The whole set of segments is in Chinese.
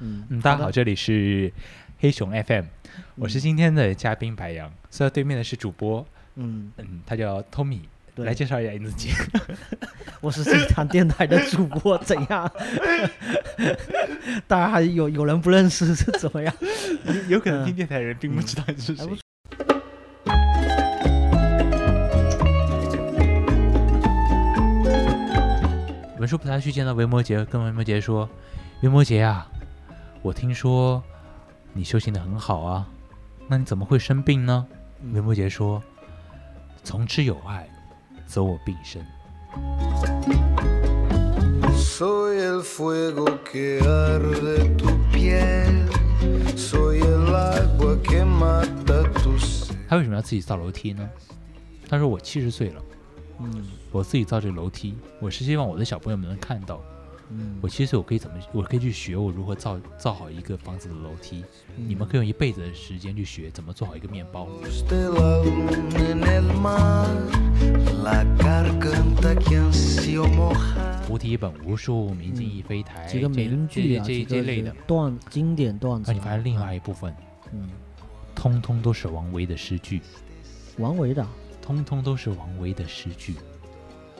嗯嗯，大家好，这里是黑熊 FM，我是今天的嘉宾白羊，坐在对面的是主播，嗯，嗯，他叫 Tommy，来介绍一下你自己。我是这场电台的主播，怎样？当然还有有人不认识是怎么样？有可能嗯听电台的人并不知道你是谁。文殊菩萨去见到维摩诘，跟维摩诘说：“维摩诘啊，我听说你修行的很好啊，那你怎么会生病呢？”林伯杰说：“从之有爱，则我病身。Soy el fuego que arde tu piel, soy el agua que mata tu sed. 他为什么要自己造楼梯呢？他说：“我七十岁了，嗯我自己造这个楼梯，我是希望我的小朋友们能看到，嗯我其实我可以怎么，我可以去学我如何造造好一个房子的楼梯。嗯你们可以用一辈子的时间去学怎么做好一个面包。菩提本无树，明镜亦非台。几个这名句啊，这这几个这类的。段经典段子啊。而你发现另外一部分，嗯，通通都是王维的诗句，王维的啊，通通都是王维的诗句，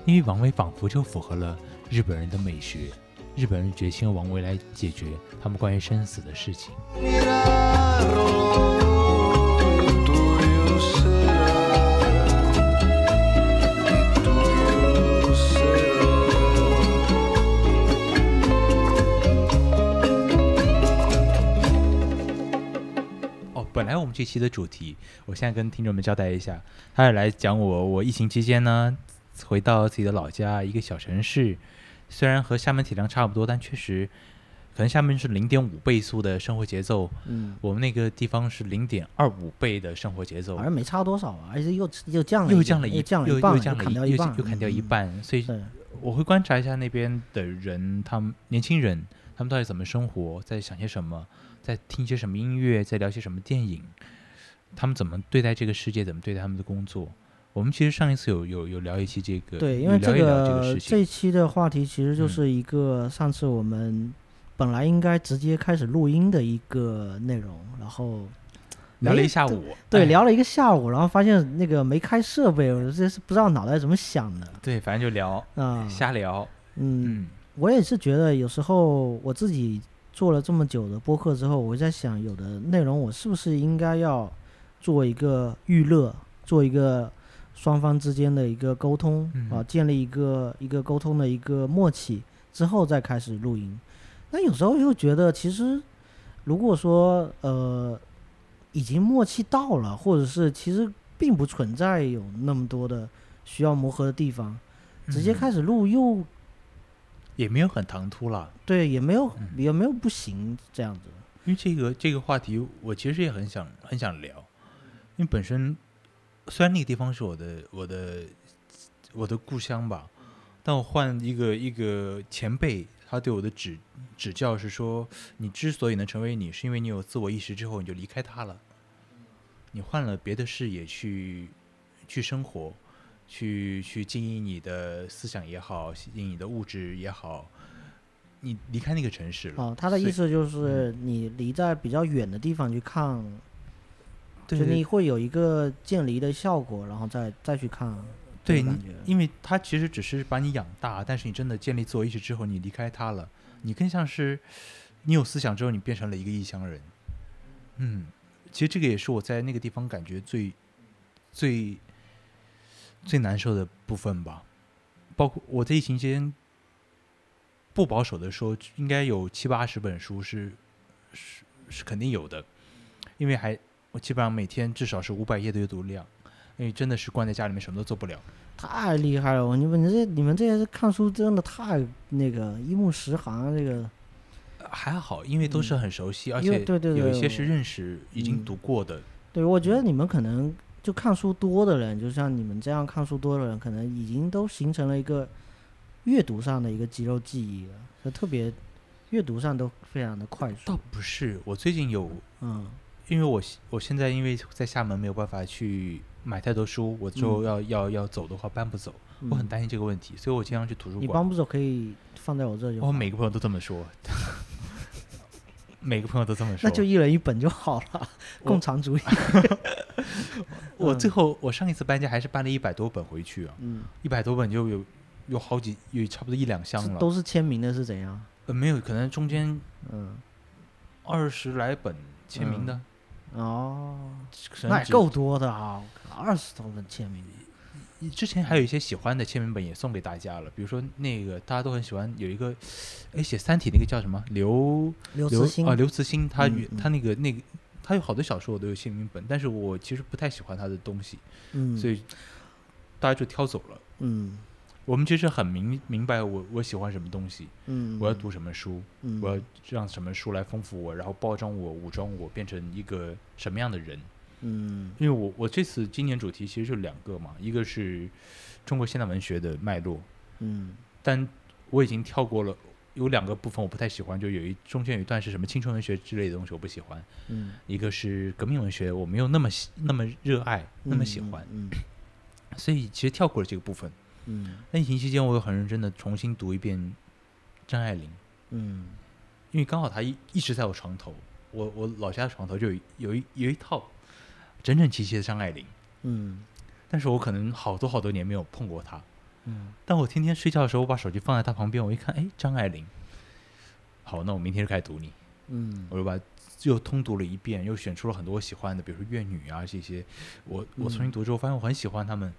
因为王维仿佛就符合了日本人的美学。日本人决心用王维来解决他们关于生死的事情。哦，本来我们这期的主题，我现在跟听众们交代一下，他是来讲我我疫情期间呢，回到自己的老家一个小城市，虽然和厦门体量差不多，但确实可能厦门是零点五倍速的生活节奏，嗯，我们那个地方是零点二五倍的生活节奏好，像没差多少啊，而且又又降了一，又降了一又降了又一半，又降了一又砍掉一半，又砍掉一嗯。半，所以，我会观察一下那边的人，他们年轻人，他们到底怎么生活，在想些什么，在听些什么音乐，在聊些什么电影，他们怎么对待这个世界，怎么对待他们的工作。我们其实上一次有有有聊一期这个，对，因为这个这一期的话题其实就嗯是一个上次我们本来应该直接开始录音的一个内容，然后 聊了一下午，对哎聊了一个下午，然后发现那个没开设备，我这是不知道脑袋怎么想的对，反正就聊，啊。瞎聊，嗯，嗯我也是觉得有时候我自己做了这么久的播客之后，我在想，有的内容我是不是应该要做一个预热，做一个双方之间的一个沟通、啊，嗯建立一个一个沟通的一个默契之后再开始录音。那有时候又觉得，其实如果说呃已经默契到了，或者是其实并不存在有那么多的需要磨合的地方，直接嗯开始录又也没有很唐突了。对，也没有嗯也没有不行这样子。因为这个这个话题，我其实也很想很想聊，因为本身虽然那个地方是我的我的我的故乡吧，但我换一个一个前辈，他对我的指指教是说，你之所以能成为你，是因为你有自我意识之后，你就离开他了，你换了别的视野去去生活，去去经营你的思想也好，经营你的物质也好，你离开那个城市了。哦，他的意思就是你离在比较远的地方去看，就你会有一个渐离的效果，然后再再去看对你。因为它其实只是把你养大，但是你真的建立自我意识之后，你离开他了，你更像是你有思想之后，你变成了一个异乡人。嗯，其实这个也是我在那个地方感觉最最最难受的部分吧。包括我在疫情期间，不保守的说，应该有七八十本书是是是肯定有的，因为还我基本上每天至少是五百页的阅读量，因为真的是关在家里面什么都做不了。太厉害了！我你们这你们这些看书真的太那个一目十行，这个还好，因为都是很熟悉，而且对对对有一些是认识、已经嗯读过的。对我觉得你们可能就看书多的人，就像你们这样看书多的人，可能已经都形成了一个阅读上的一个肌肉记忆了，就特别阅读上都非常的快速倒。不是，我最近有，嗯因为我我现在因为在厦门没有办法去买太多书，我之后嗯要、要要走的话搬不走，我很嗯担心这个问题，所以我经常去图书馆。你搬不走可以放在我这就好。我每个朋友都这么说。每个朋友都这么说。那就一人一本就好了，共产主义。我最嗯后我上一次搬家还是搬了一百多本回去啊，嗯，一百多本就有有好几有差不多一两箱了。都是签名的，是怎样？呃没有，可能中间嗯，二十来本签名的，哦，那也够多的啊，二十多本签名。之前还有一些喜欢的签名本也送给大家了，比如说那个大家都很喜欢有一个，哎，写《三体》那个叫什么？刘刘刘慈欣。啊刘慈欣，他他那个那个他有好多小说我都有签名本，但是我其实不太喜欢他的东西，嗯，所以大家就挑走了。嗯我们其实很明明白我我喜欢什么东西，嗯，我要读什么书，嗯，我要让什么书来丰富我，然后包装我、武装我，变成一个什么样的人。嗯。因为我我这次今年主题其实就两个嘛，一个是中国现代文学的脉络，嗯。但我已经跳过了，有两个部分我不太喜欢，就有一中间有一段是什么青春文学之类的东西我不喜欢，嗯，一个是革命文学，我没有那么喜那么热爱，那么喜欢，嗯所以其实跳过了这个部分。嗯。那疫情期间，我有很认真的重新读一遍张爱玲，嗯。因为刚好她一一直在我床头，我我老家的床头就有有一有一套整整齐齐的张爱玲，嗯。但是我可能好多好多年没有碰过她。嗯。但我天天睡觉的时候，我把手机放在她旁边，我一看，哎，张爱玲。好，那我明天就开始读你，嗯。我就把又通读了一遍，又选出了很多我喜欢的，比如说《怨女》啊这些。我我重新读之后，发现我很喜欢他们，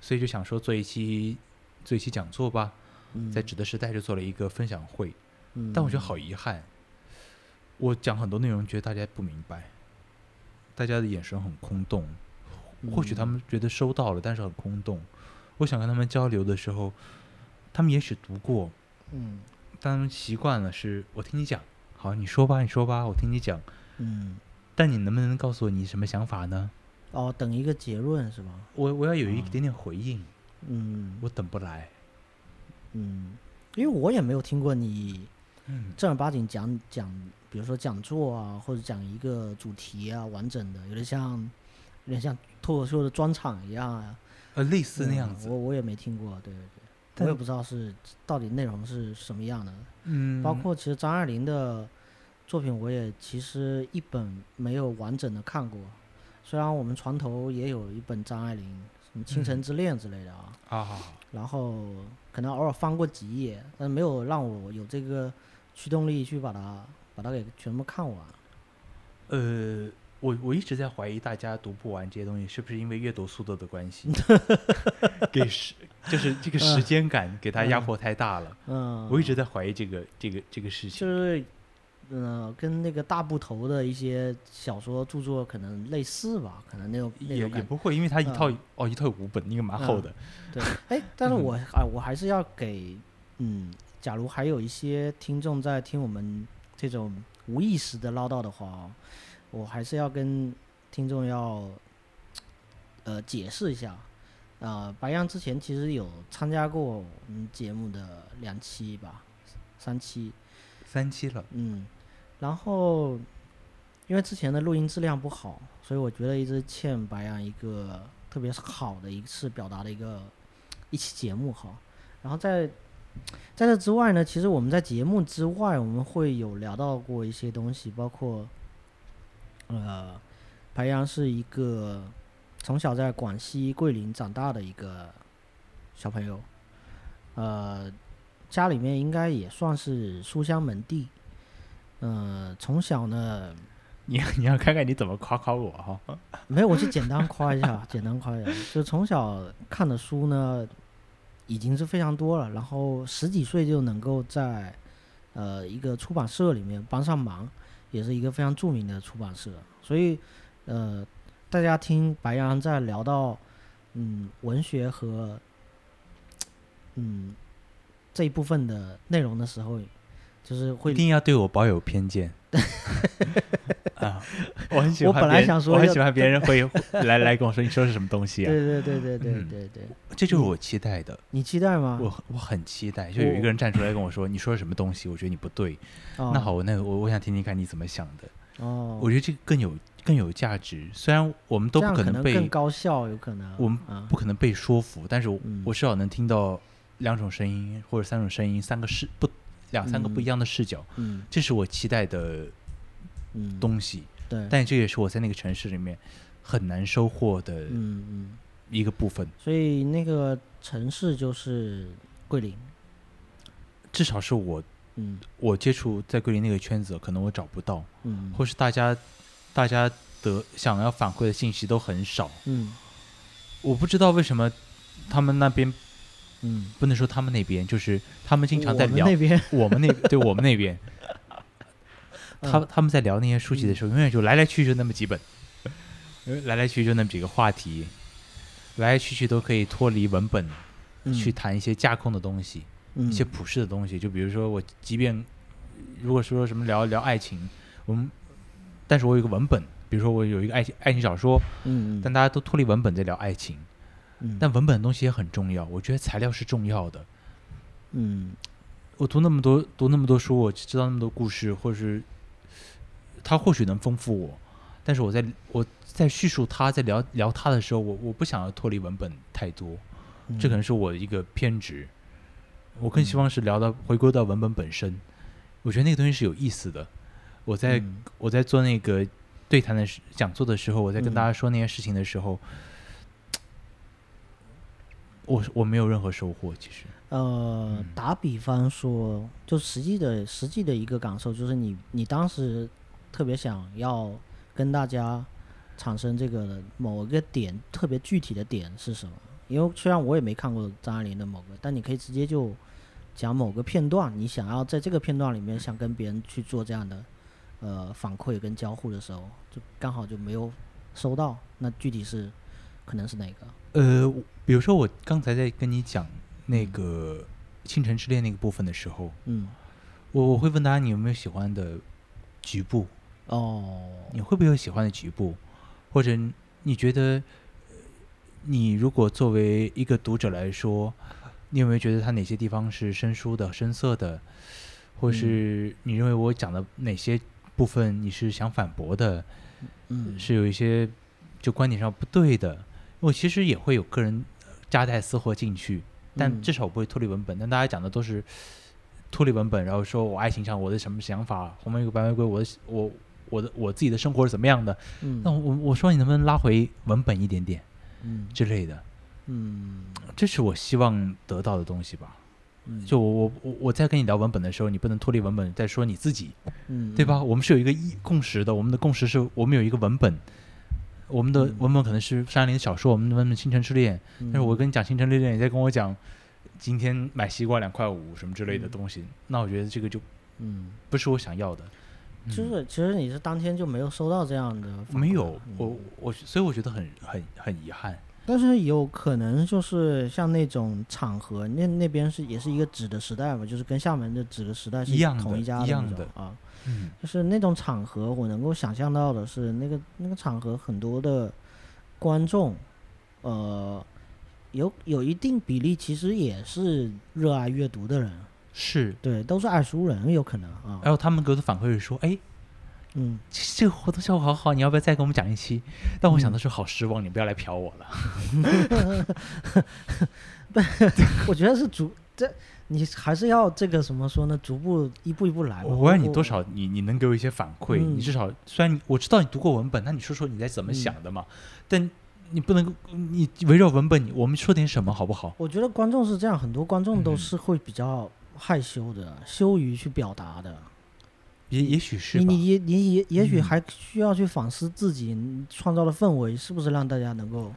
所以就想说做一期做一期讲座吧，嗯，在指的时代就做了一个分享会。嗯，但我觉得好遗憾，我讲很多内容，觉得大家不明白，大家的眼神很空洞。或许他嗯们觉得收到了，但是很空洞。我想跟他们交流的时候，他们也许读过，嗯但他们习惯了是我听你讲，好，你说吧，你说吧，我听你讲。嗯但你能不能告诉我你什么想法呢？哦，等一个结论是吧？我我要有一哦点点回应，嗯我等不来。嗯，因为我也没有听过你嗯，正儿八经讲讲，比如说讲座啊，或者讲一个主题啊，完整的，有点像有点像脱口秀的专场一样啊，呃，类似那嗯样子。我我也没听过，对对对，我也不知道是到底内容是什么样的。嗯，包括其实张爱玲的作品，我也其实一本没有完整的看过。虽然我们床头也有一本张爱玲，什么《倾城嗯之恋》之类的啊，啊，然后可能偶尔翻过几页，但没有让我有这个驱动力去把它把它给全部看完。呃，我我一直在怀疑大家读不完这些东西，是不是因为阅读速度的关系，给时就是这个时间感给他压迫太大了。嗯，我一直在怀疑这个这个这个事情。就是，呃，跟那个大部头的一些小说著作可能类似吧，可能那种那也种也不会，因为它一套、嗯哦一套有五本，应该蛮厚的。对，哎，但是嗯我啊，我还是要给，嗯，假如还有一些听众在听我们这种无意识的唠叨的话，我还是要跟听众要，呃，解释一下。呃，白羊之前其实有参加过我们节目的两期吧，三期，三期了，嗯，然后因为之前的录音质量不好，所以我觉得一直欠白羊一个特别好的一次表达的一个一期节目哈。然后在在这之外呢，其实我们在节目之外，我们会有聊到过一些东西，包括呃，白羊是一个从小在广西桂林长大的一个小朋友，呃，家里面应该也算是书香门第。呃，从小呢，你你要看看你怎么夸夸我哈。没有，我就简单夸一下，简单夸一下，就从小看的书呢，已经是非常多了，然后十几岁就能够在呃一个出版社里面帮上忙，也是一个非常著名的出版社，所以呃，大家听白羊在聊到嗯文学和嗯这一部分的内容的时候，就是会一定要对我保有偏见。啊，我很喜欢我本来想说我很喜欢别人会来来跟我说你说是什么东西啊？对对对对对嗯对对，这就是我期待的，你期待吗？我我很期待，就有一个人站出来跟我说你说的什么东西，我觉得你不对。哦那好，我那个我我想听听看你怎么想的。哦，我觉得这个更有更有价值，虽然我们都不可能被更高效，有可能我们啊不可能被说服，但是我、嗯我至少能听到两种声音或者三种声音，三个视不两三个不一样的视角，嗯。这是我期待的嗯，东西，对，但这也是我在那个城市里面很难收获的嗯嗯，一个部分。所以那个城市就是桂林，至少是我嗯。我接触在桂林那个圈子，可能我找不到，嗯，或是大家大家得想要反馈的信息都很少。嗯。我不知道为什么他们那边嗯，不能说他们那边，就是他们经常在聊我们那边，我们那对我们那边，他嗯。他们在聊那些书籍的时候，永远就来来去去就那么几本，呃来来去去就那么几个话题，来来去去都可以脱离文本嗯。去谈一些架空的东西，嗯。一些普世的东西。就比如说我，即便如果说什么聊聊爱情，我们，但是我有一个文本，比如说我有一个爱情爱情小说，嗯，但大家都脱离文本在聊爱情，嗯。但文本的东西也很重要，我觉得材料是重要的。嗯。我读那么多读那么多书，我知道那么多故事，或是他或许能丰富我，但是我在我在叙述他，在聊聊他的时候，我我不想要脱离文本太多，嗯。这可能是我的一个偏执。我更希望是聊到回归到文本本身，我觉得那个东西是有意思的。我在、嗯。我在做那个对谈的讲座的时候，我在跟嗯。大家说那些事情的时候，我我没有任何收获，其实。呃嗯，打比方说，就实际的实际的一个感受，就是你你当时特别想要跟大家产生这个某一个点，特别具体的点是什么？因为虽然我也没看过张爱玲的某个，但你可以直接就讲某个片段，你想要在这个片段里面想跟别人去做这样的呃反馈跟交互的时候，就刚好就没有收到。那具体是可能是哪个？呃，我比如说我刚才在跟你讲那个《倾城之恋》那个部分的时候，嗯，我我会问大家你有没有喜欢的局部，哦，你会不会有喜欢的局部，或者你觉得呃你如果作为一个读者来说，你有没有觉得他哪些地方是生疏的、生涩的，或是你认为我讲的哪些部分你是想反驳的，嗯，是有一些就观点上不对的，我其实也会有个人呃夹带私货进去，但嗯至少我不会脱离文本。但大家讲的都是脱离文本，然后说我爱情上我的什么想法，红玫瑰白玫瑰，我的我我的我自己的生活是怎么样的？嗯，那我我说你能不能拉回文本一点点嗯之类的？嗯这是我希望得到的东西吧。嗯，就我我我我在跟你聊文本的时候，你不能脱离文本再说你自己，嗯对吧？？我们是有一个一共识的，我们的共识是我们有一个文本，我们的嗯。文本可能是山林的小说，我们的文本《星辰之恋》，嗯。但是我跟你讲《星辰之恋》，你在跟我讲今天买西瓜两块五什么之类的嗯东西，那我觉得这个就嗯，不是我想要的。就是其实你是当天就没有收到这样的，没有，嗯。我我所以我觉得很很很遗憾。但是有可能就是像那种场合，那那边是也是一个纸的时代嘛，就是跟厦门的纸的时代是一样同一家的那种的啊。嗯就是那种场合，我能够想象到的是，那个那个场合很多的观众，呃，有有一定比例其实也是热爱阅读的人，是，对，都是爱书人，有可能啊。然后他们给我的反馈是说，哎，嗯，这这个活动效果好好，你要不要再给我们讲一期？但我想嗯的是，好失望，你不要来嫖我了。我觉得是逐这，你还是要这个怎么说呢？逐步一步一步来吧。我我问你多少，你你能给我一些反馈？嗯你至少虽然我知道你读过文本，那你说说你在怎么嗯想的嘛？但你不能你围绕文本，我们说点什么好不好？我觉得观众是这样，很多观众都嗯是会比较害羞的，羞于去表达的。也也许是吧。你你也你也也许嗯还需要去反思自己创造的氛围是不是让大家能够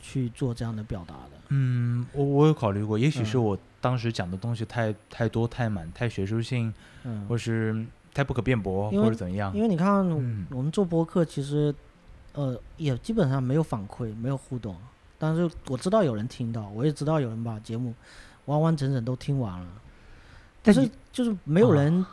去做这样的表达的。嗯，我我有考虑过，也许是嗯我当时讲的东西太太多太满太学术性，嗯，或是太不可辩驳，或者怎样因。为你看嗯我们做播客，其实呃也基本上没有反馈，没有互动。但是我知道有人听到，我也知道有人把节目完完整整都听完了，但是就是没有啊人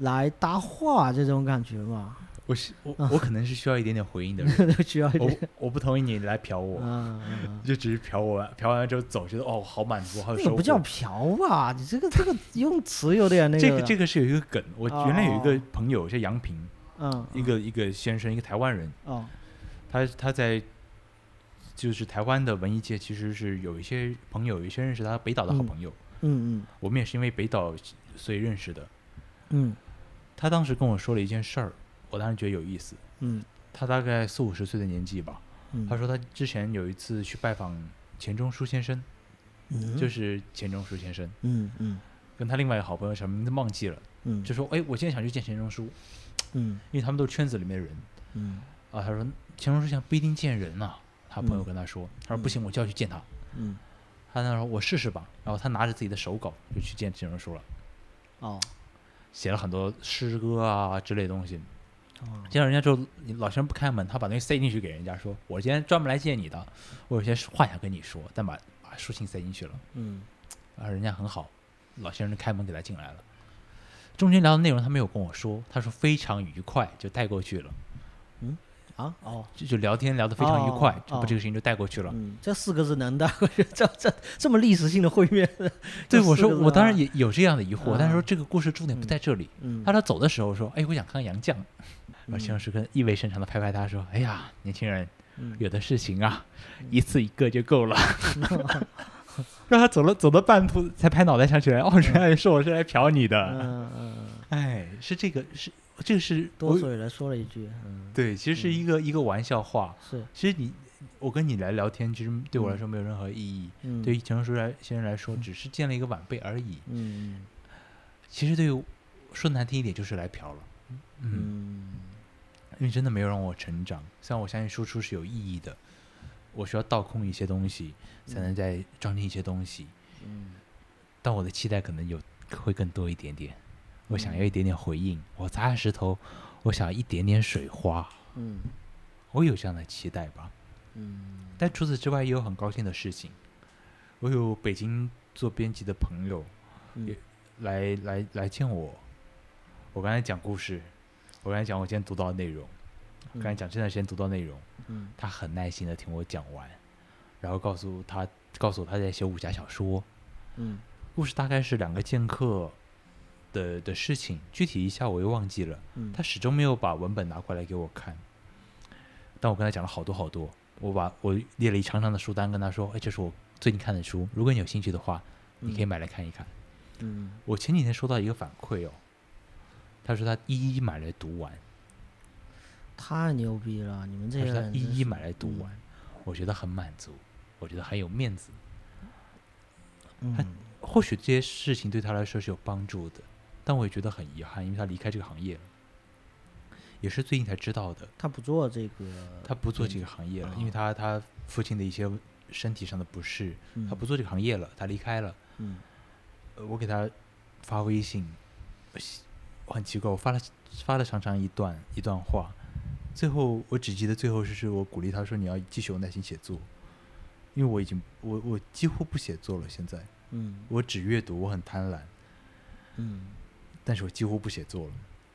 来搭话这种感觉嘛，我是我啊。我可能是需要一点点回应的人，需要一我点。我不同意你来嫖我，嗯嗯就只是嫖我，嫖完了之后走，觉得哦好满足，好有收获。这个不叫嫖吧？你这个这个用词有点那个。这个这个是有一个梗，我原来有一哦个朋友叫杨平，嗯，一个一个先生，一个台湾人，哦，他他在就是台湾的文艺界其实是有一些朋友，有一些认识他北岛的好嗯。朋友，嗯嗯。我们也是因为北岛所以认识的。嗯他当时跟我说了一件事儿，我当时觉得有意思。嗯。他大概四五十岁的年纪吧。嗯，他说他之前有一次去拜访钱钟书先生，嗯。就是钱钟书先生，嗯嗯。跟他另外一个好朋友什么名字忘记了，嗯，就说：“哎，我现在想去见钱钟书，嗯。因为他们都是圈子里面的人。嗯。啊。”他说钱钟书先生不一定见人啊、他朋友嗯跟他说：“他说不嗯行，我就要去见他。嗯。他那说：“我试试吧。”然后他拿着自己的手稿就去见钱钟书了，哦写了很多诗歌啊之类的东西。哦见到人家之后，你老先生不开门，他把东西塞进去给人家，说：“我今天专门来见你的，我有些话想跟你说。”但把把书信塞进去了。嗯啊，人家很好，老先生开门给他进来了。中间聊的内容他没有跟我说，他说非常愉快，就带过去了，啊哦就就聊天聊得非常愉快，哦就把这个事情就带过去了。嗯，这四个字能带过去，这这这么历史性的会面，对，我说我当然啊也有这样的疑惑，但是说啊这个故事重点不在这里。嗯他他走的时候说：“哎，我想看看杨绛。”然后嗯先生是跟意味深长的拍拍他说：“哎呀，年轻人，嗯有的事情啊，一次一个就够了。”让他走了走到半途才拍脑袋想起来，哦，原来是我是来嫖你的。嗯嗯，哎，是这个是这个是我多嘴了说了一句，嗯，对，其实是一个、一个玩笑话。是，其实你我跟你来聊天，其实对我来说没有任何意义。嗯，对于陈叔来先生来说，只是见了一个晚辈而已。嗯其实对于说难听一点，就是来嫖了。嗯，嗯因为真的没有让我成长。虽然我相信输出是有意义的，我需要倒空一些东西，才能再装进一些东西。嗯但我的期待可能有会更多一点点。我想要一点点回应，我砸石头，我想要一点点水花。嗯。我有这样的期待吧。嗯。但除此之外，也有很高兴的事情。我有北京做编辑的朋友嗯。也来来来见我。我刚才讲故事，我刚才讲我今天读到的内容，刚才讲这段时间读到内容，嗯。他很耐心的听我讲完，然后告诉他告诉我他在写武侠小说，嗯。故事大概是两个剑客的的事情，具体一下我又忘记了。嗯，他始终没有把文本拿过来给我看，但我跟他讲了好多好多，我把我列了一长长的书单，跟他说：“哎，这是我最近看的书，如果你有兴趣的话，你可以买来看一看。嗯我前几天收到一个反馈哦，他说他一一买来读完，太牛逼了，你们这些人一一买来读完，我觉得很满足，我觉得很有面子。嗯或许这些事情对他来说是有帮助的，但我也觉得很遗憾，因为他离开这个行业了，也是最近才知道的。他不做这个，他不做这个行业了，因为他他父亲的一些身体上的不适，嗯他不做这个行业了，他离开了。嗯呃我给他发微信，很奇怪，我发了发了长长一段一段话，最后我只记得最后是是我鼓励他说你要继续有耐心写作，因为我已经我我几乎不写作了，现在嗯我只阅读，我很贪婪，嗯但是我几乎不写作了。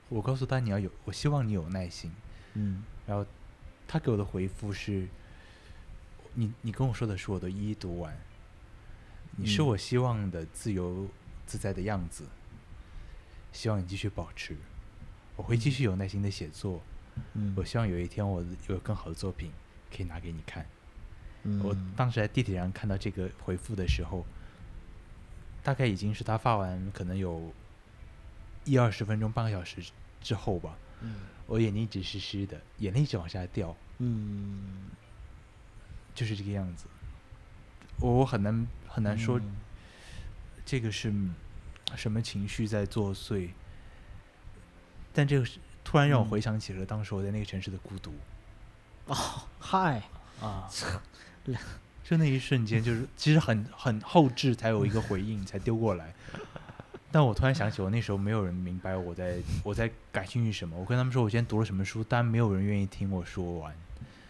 我告诉他你要有，我希望你有耐心。嗯。然后他给我的回复是：你你跟我说的书我都一一读完，你是嗯我希望的自由自在的样子，希望你继续保持，我会继续有耐心的写作，嗯，我希望有一天我有更好的作品可以拿给你看。嗯。我嗯当时在地铁上看到这个回复的时候，大概已经是他发完可能有一二十分钟、半个小时之后吧，嗯我眼睛一直湿湿的，眼泪一直往下掉。嗯就是这个样子。我我很难很难说嗯这个是什么情绪在作祟，但这个是突然让我嗯回想起了当时我在那个城市的孤独哦嗨，啊。就那一瞬间，就是其实很很后置才有一个回应才丢过来，但我突然想起，我那时候没有人明白我在我在感兴趣什么。我跟他们说我今天读了什么书，但没有人愿意听我说完。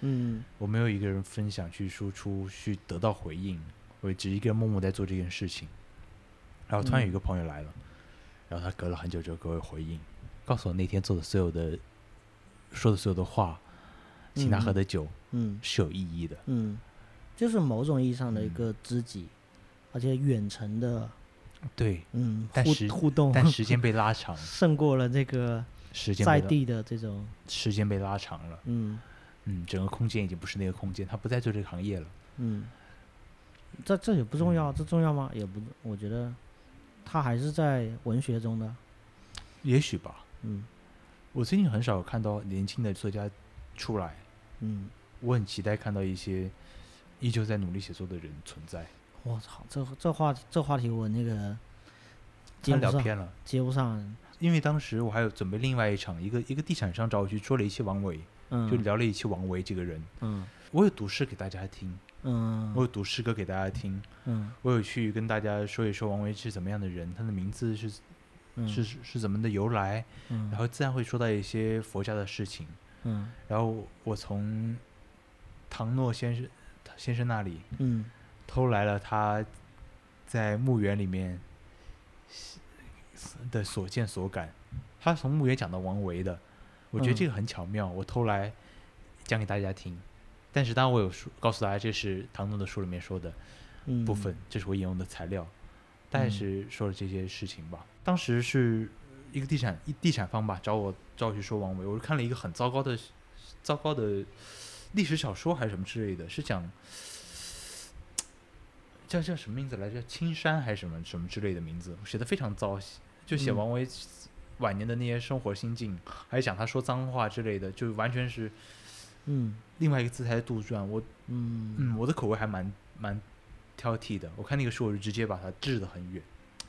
嗯我没有一个人分享去输出去得到回应，我只一个人默默在做这件事情。然后突然有一个朋友来了，然后他隔了很久之后给我回应，告诉我那天做的所有的说的所有的话，请他喝的酒嗯是有意义的。嗯，就是某种意义上的一嗯个知己，而且远程的对，嗯但时互互动，但时间 被拉长，胜过了这个时间在地的这种时间被拉长了，嗯嗯，整个空间已经不是那个空间，他不再做这个行业了。嗯，这这也不重要，这重要吗？也不，我觉得他还是在文学中的，也许吧，嗯我最近很少看到年轻的作家出来，嗯，我很期待看到一些依旧在努力写作的人存在。我操，这这话这话题我那个接不上，聊偏了，接不上，因为当时我还有准备另外一场，一个一个地产商找我去说了一期王维，嗯，就聊了一期王维这个人。嗯。我有读诗给大家听，嗯。我有读诗歌给大家听，嗯。我有去跟大家说一说王维是怎么样的人，他的名字是嗯。是是是怎么的由来，嗯，然后自然会说到一些佛家的事情。嗯。然后我从唐诺先生先生那里嗯偷来了他在墓园里面的所见所感。他从墓园讲到王维的，我觉得这嗯个很巧妙，我偷来讲给大家听。但是当然我有说告诉大家，这是唐诺的书里面说的嗯部分，这是我引用的材料，大概嗯是说了这些事情吧。当时是一个地产一地产方吧找我找我去说王维，我是看了一个很糟糕的糟糕的历史小说还是什么之类的，是讲叫叫什么名字来着？青山还是什么什么之类的名字，写的非常糟，就写嗯王维晚年的那些生活心境，还讲他说脏话之类的，就完全是嗯另外一个姿态的杜撰。我嗯嗯，我的口味还蛮蛮挑剔的。我看那个书，我就直接把它掷得很远，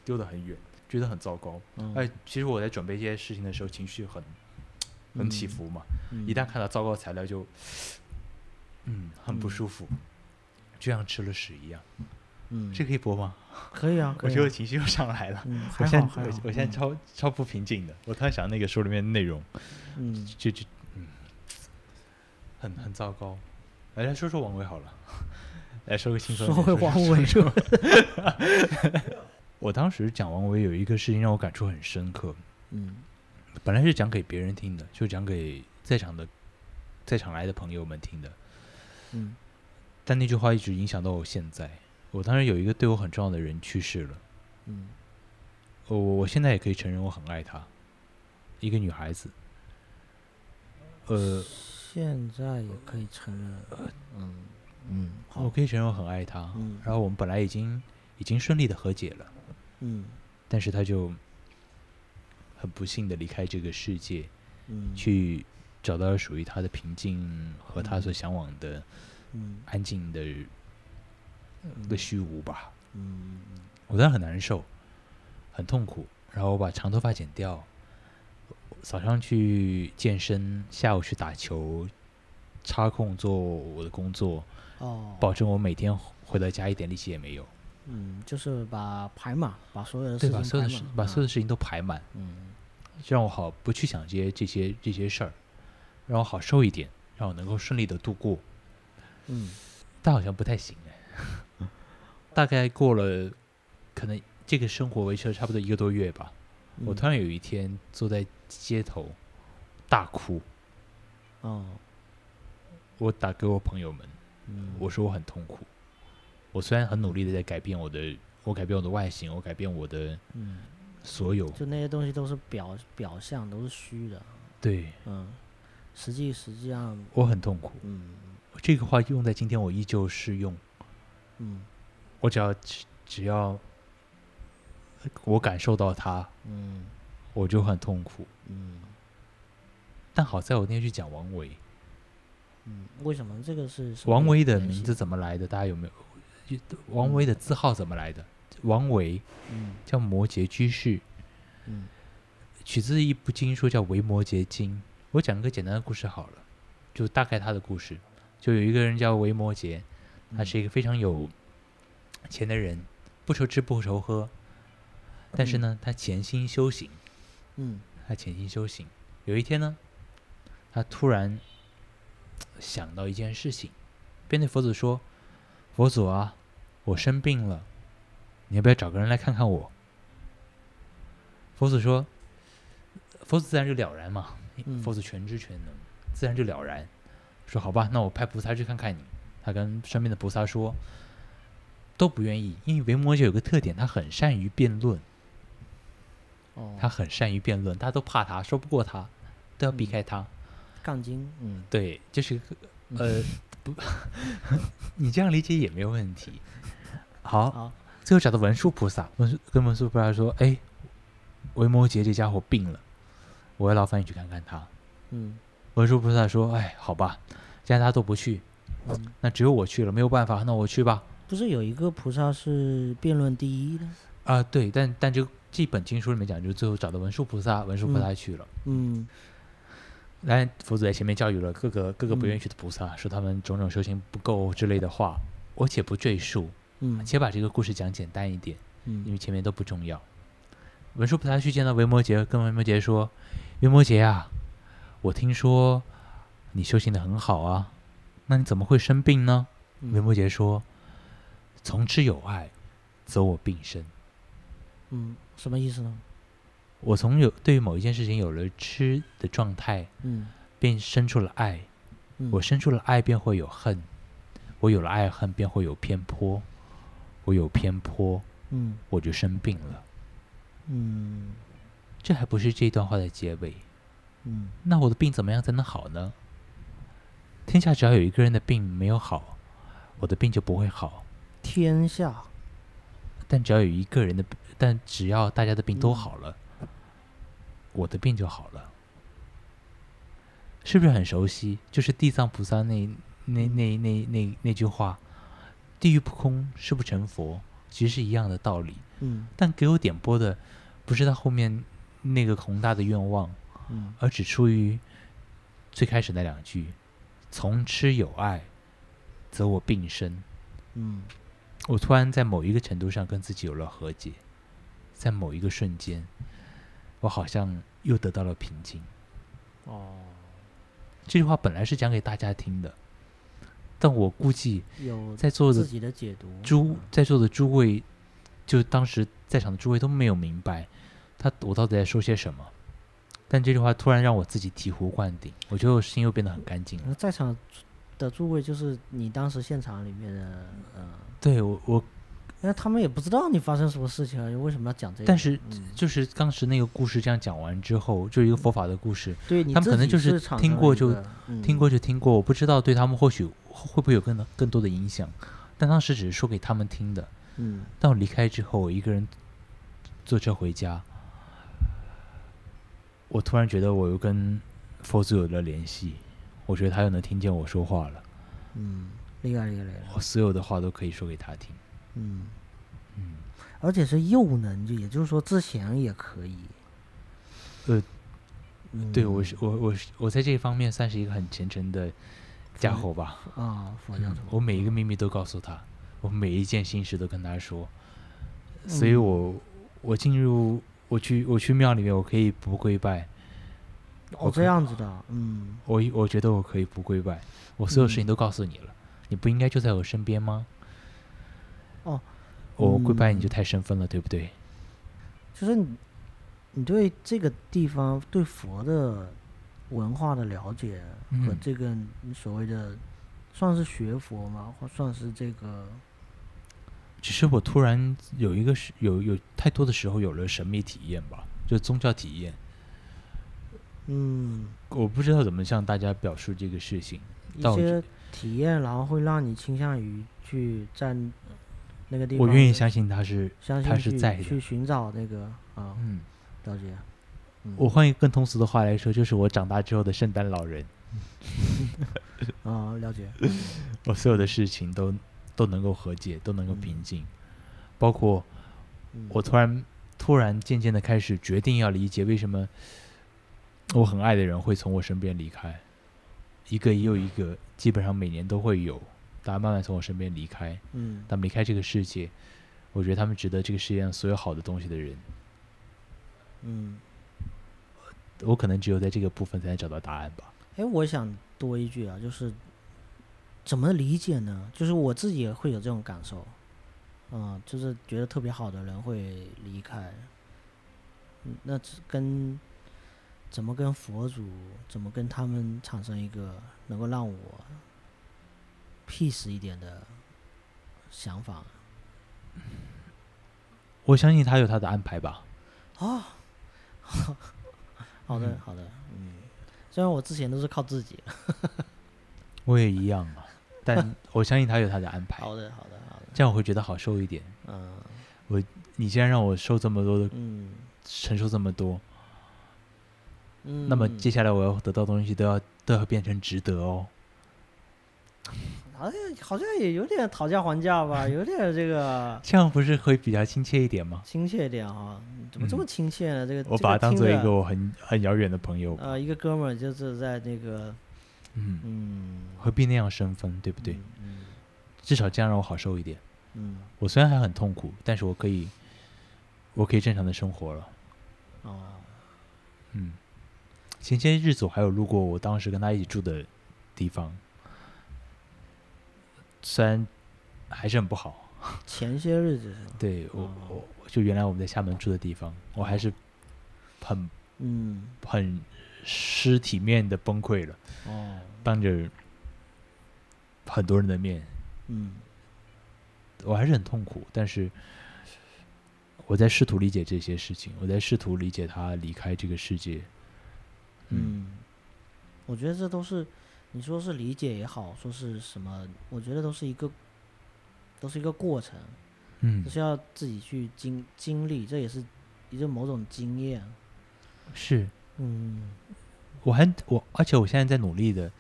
丢得很远，觉得很糟糕。嗯哎，其实我在准备这些事情的时候，情绪很很起嗯伏嘛。嗯一旦看到糟糕材料就，嗯，很不嗯舒服，就像吃了屎一样。嗯这可以播吗？可以啊，我觉得情绪又上来了。嗯我现在还好我我现在嗯超超不平静的。我突然想那个书里面的内容，嗯就就嗯，很很糟糕。来来说说王维好了，来说个轻松说点。回王维说 我当时讲王维有一个事情让我感触很深刻，嗯本来是讲给别人听的，就讲给在场的在场来的朋友们听的，嗯但那句话一直影响到我现在。我当时有一个对我很重要的人去世了，嗯我我现在也可以承认我很爱她，一个女孩子。呃，现在也可以承认，嗯嗯好我可以承认我很爱她，嗯然后我们本来已经已经顺利的和解了，嗯但是她就很不幸的离开这个世界，嗯去找到了属于她的平静和她所向往的嗯安静的的虚无吧。嗯我当时很难受，很痛苦。然后我把长头发剪掉，早上去健身，下午去打球，插空做我的工作，哦保证我每天回到家一点力气也没有，嗯就是把排满，把所有的对，事把所有的事情排满，啊把所有的事情都排满，嗯这让我好不去想这些这些这些事儿，让我好受一点，让我能够顺利的度过。嗯但好像不太行哎。大概过了，可能这个生活维持了差不多一个多月吧。我嗯突然有一天坐在街头大哭，哦我打给我朋友们，嗯我说我很痛苦。我虽然很努力的在改变我的，我改变我的外形，我改变我的嗯所有，就那些东西都是表表象，都是虚的，对嗯，实际实际上，我很痛苦。嗯这个话用在今天，我依旧适用。嗯我只要只只要我感受到它，嗯我就很痛苦。嗯但好在我那天去讲王维，嗯，为什么这个是王维的名字？怎么来的？大家有没有？王维的字号怎么来的？王维嗯叫摩诘居士，嗯取自一部经书叫《维摩诘经》。我讲个简单的故事好了，就大概他的故事。就有一个人叫维摩诘，他是一个非常有钱的人，不愁吃不愁喝，但是呢，他潜心修行，嗯他潜心修行。有一天呢，他突然想到一件事情，便对佛祖说：“佛祖啊，我生病了，你要不要找个人来看看我？”佛祖说：“佛祖自然就了然嘛，嗯佛祖全知全能，自然就了然。说好吧，那我派菩萨去看看你。”他跟身边的菩萨说，都不愿意，因为维摩诘有个特点，他很善于辩论。哦，他很善于辩论，大家都怕他，说不过他，都要避嗯开他。杠精，嗯对，就是呃不，你这样理解也没有问题。好，好最后找到文殊菩萨，文殊跟文殊菩萨说：“哎，维摩诘这家伙病了，我要劳烦你去看看他。嗯文殊菩萨说：“哎，好吧，既然他都不去，嗯，那只有我去了，没有办法，那我去吧。不是有一个菩萨是辩论第一的？啊，对，但但这个这本经书里面讲，就是最后找到文殊菩萨，文殊菩萨去了。嗯来，佛祖在前面教育了各个各个不愿意嗯去的菩萨，说他们种种修行不够之类的话，我且不赘述，嗯且把这个故事讲简单一点，因为嗯前面都不重要。文殊菩萨去见到维摩诘，跟维摩诘说：“维摩诘啊，我听说你修行的很好啊，那你怎么会生病呢？”维摩诘说：“从之有爱，则我病生。嗯，什么意思呢？我从有对于某一件事情有了痴的状态，嗯便生出了爱。嗯，我生出了爱，便会有恨；我有了爱恨，便会有偏颇。我有偏颇，嗯我就生病了。嗯这还不是这段话的结尾。嗯那我的病怎么样才能好呢？天下只要有一个人的病没有好，我的病就不会好。天下但只要有一个人的，但只要大家的病都嗯好了，我的病就好了。是不是很熟悉？就是地藏菩萨那那那那那那句话：“地狱不空，誓不成佛。”其实是一样的道理。嗯但给我点拨的不是他后面那个宏大的愿望，嗯而只出于最开始那两句：“从吃有爱，则我病生。”嗯我突然在某一个程度上跟自己有了和解，在某一个瞬间，我好像又得到了平静。哦，这句话本来是讲给大家听的，但我估计有在座的自己的解读。诸在座的诸位，就当时在场的诸位都没有明白他我到底在说些什么。但这句话突然让我自己醍醐灌顶，我觉得我心又变得很干净了。在场的诸位就是你当时现场里面的，呃，对我我，那他们也不知道你发生什么事情啊，为什么要讲这个？但是嗯就是当时那个故事这样讲完之后，就是一个佛法的故事，对他们可能就是听过就听过就听过，我不知道对他们或许会不会有更更多的影响，但当时只是说给他们听的。嗯当我离开之后，我一个人坐车回家，我突然觉得我又跟佛祖有了联系，我觉得他又能听见我说话了，嗯，厉害厉害厉害，我所有的话都可以说给他听。嗯，嗯，而且是又能，就也就是说之前也可以。呃，嗯。对我是我我是我在这方面算是一个很虔诚的家伙吧。啊，佛教嗯徒，我每一个秘密都告诉他，我每一件心事都跟他说，所以嗯我我进入我去我去庙里面，我可以不跪拜。我哦，这样子的，嗯。我我觉得我可以不跪拜，我所有事情嗯都告诉你了，你不应该就在我身边吗？哦，我跪拜你就嗯太生分了，对不对？就是你你对这个地方对佛的文化的了解和嗯这个你所谓的算是学佛吗？或算是这个只是我突然有一个是有有太多的时候有了神秘体验吧，就宗教体验，嗯我不知道怎么向大家表述这个事情。一些体验，然后会让你倾向于去在那个地方，我愿意相信他是，他相信他是在去寻找那个啊，嗯，了解。嗯我换一个更通俗的话来说，就是我长大之后的圣诞老人，啊，了解。我所有的事情都都能够和解，都能够平静，包括嗯我突然突然渐渐的开始决定要理解为什么我很爱的人会从我身边离开，一个又一个，基本上每年都会有，大家慢慢从我身边离开，嗯。他们离开这个世界，我觉得他们值得这个世界上所有好的东西的人，嗯，我可能只有在这个部分才能找到答案吧。哎，我想多一句啊，就是怎么理解呢？就是我自己也会有这种感受，嗯，就是觉得特别好的人会离开，嗯那只跟怎么跟佛祖，怎么跟他们产生一个能够让我 peace 一点的想法？我相信他有他的安排吧。啊？好的，嗯。好的，嗯，虽然我之前都是靠自己，我也一样啊，但 我相信他有他的安排，好的，好的，好的，这样我会觉得好受一点。嗯。我你既然让我受这么多的，嗯。承受这么多，嗯，那么接下来我要得到的东西都要都要变成值得哦。好像好像也有点讨价还价吧，有点这个这样不是会比较亲切一点吗？亲切一点啊，怎么这么嗯亲切呢？这个我把它当做做一个我很很遥远的朋友吧。呃一个哥们儿，就是在那个嗯，嗯，何必那样生分，对不对？嗯至少这样让我好受一点。嗯我虽然还很痛苦，但是我可以，我可以正常的生活了。前些日子我还有路过我当时跟他一起住的地方，虽然还是很不好。前些日子？对我哦我就原来我们在厦门住的地方，我还是很嗯很尸体面的崩溃了，哦当着很多人的面，嗯我还是很痛苦，但是我在试图理解这些事情，我在试图理解他离开这个世界。嗯，我觉得这都是你说是理解也好，说是什么，我觉得都是一个都是一个过程，嗯就，是要自己去经经历，这也是一个某种经验。是嗯我还我，而且我现在在努力的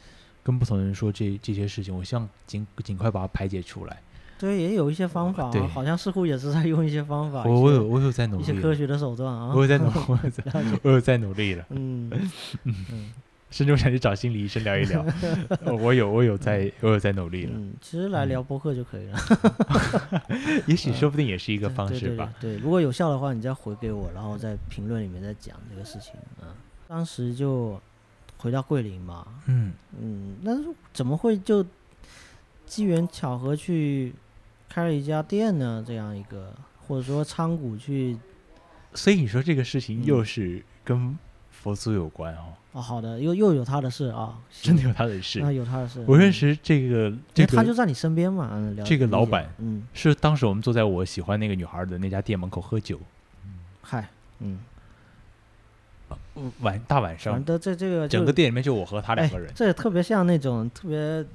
跟不同的人说这这些事情，我希望尽尽快把它排解出来。对，也有一些方法、好像似乎也是在用一些方法，我我有我有在努力一，些科学的手段啊。我有在努，我有在我有在努力了，嗯嗯甚至我想去找心理医生聊一聊。呃我有我有在我有在努力了，嗯，其实来聊播客就可以了，也许说不定也是一一个方式吧。对对对，如果有效的话，你再回给我，然后在评论里面再讲这个事情。嗯，当时就回到桂林嘛，嗯，嗯，那是怎么会就机缘巧合去开了一家店呢？这样一个，或者说参股去所以你说这个事情嗯又是跟佛祖有关哦，哦，好的，又又有他的事啊，真的有他的事。啊，有他的事。我认嗯，识这个因这个为他就在你身边嘛，这个老板嗯，是当时我们坐在我喜欢那个女孩的那家店门口喝酒，嗨，嗯，晚大晚上反，正这这个整个店里面就我和他两个人哎。。这也特别像那种特别就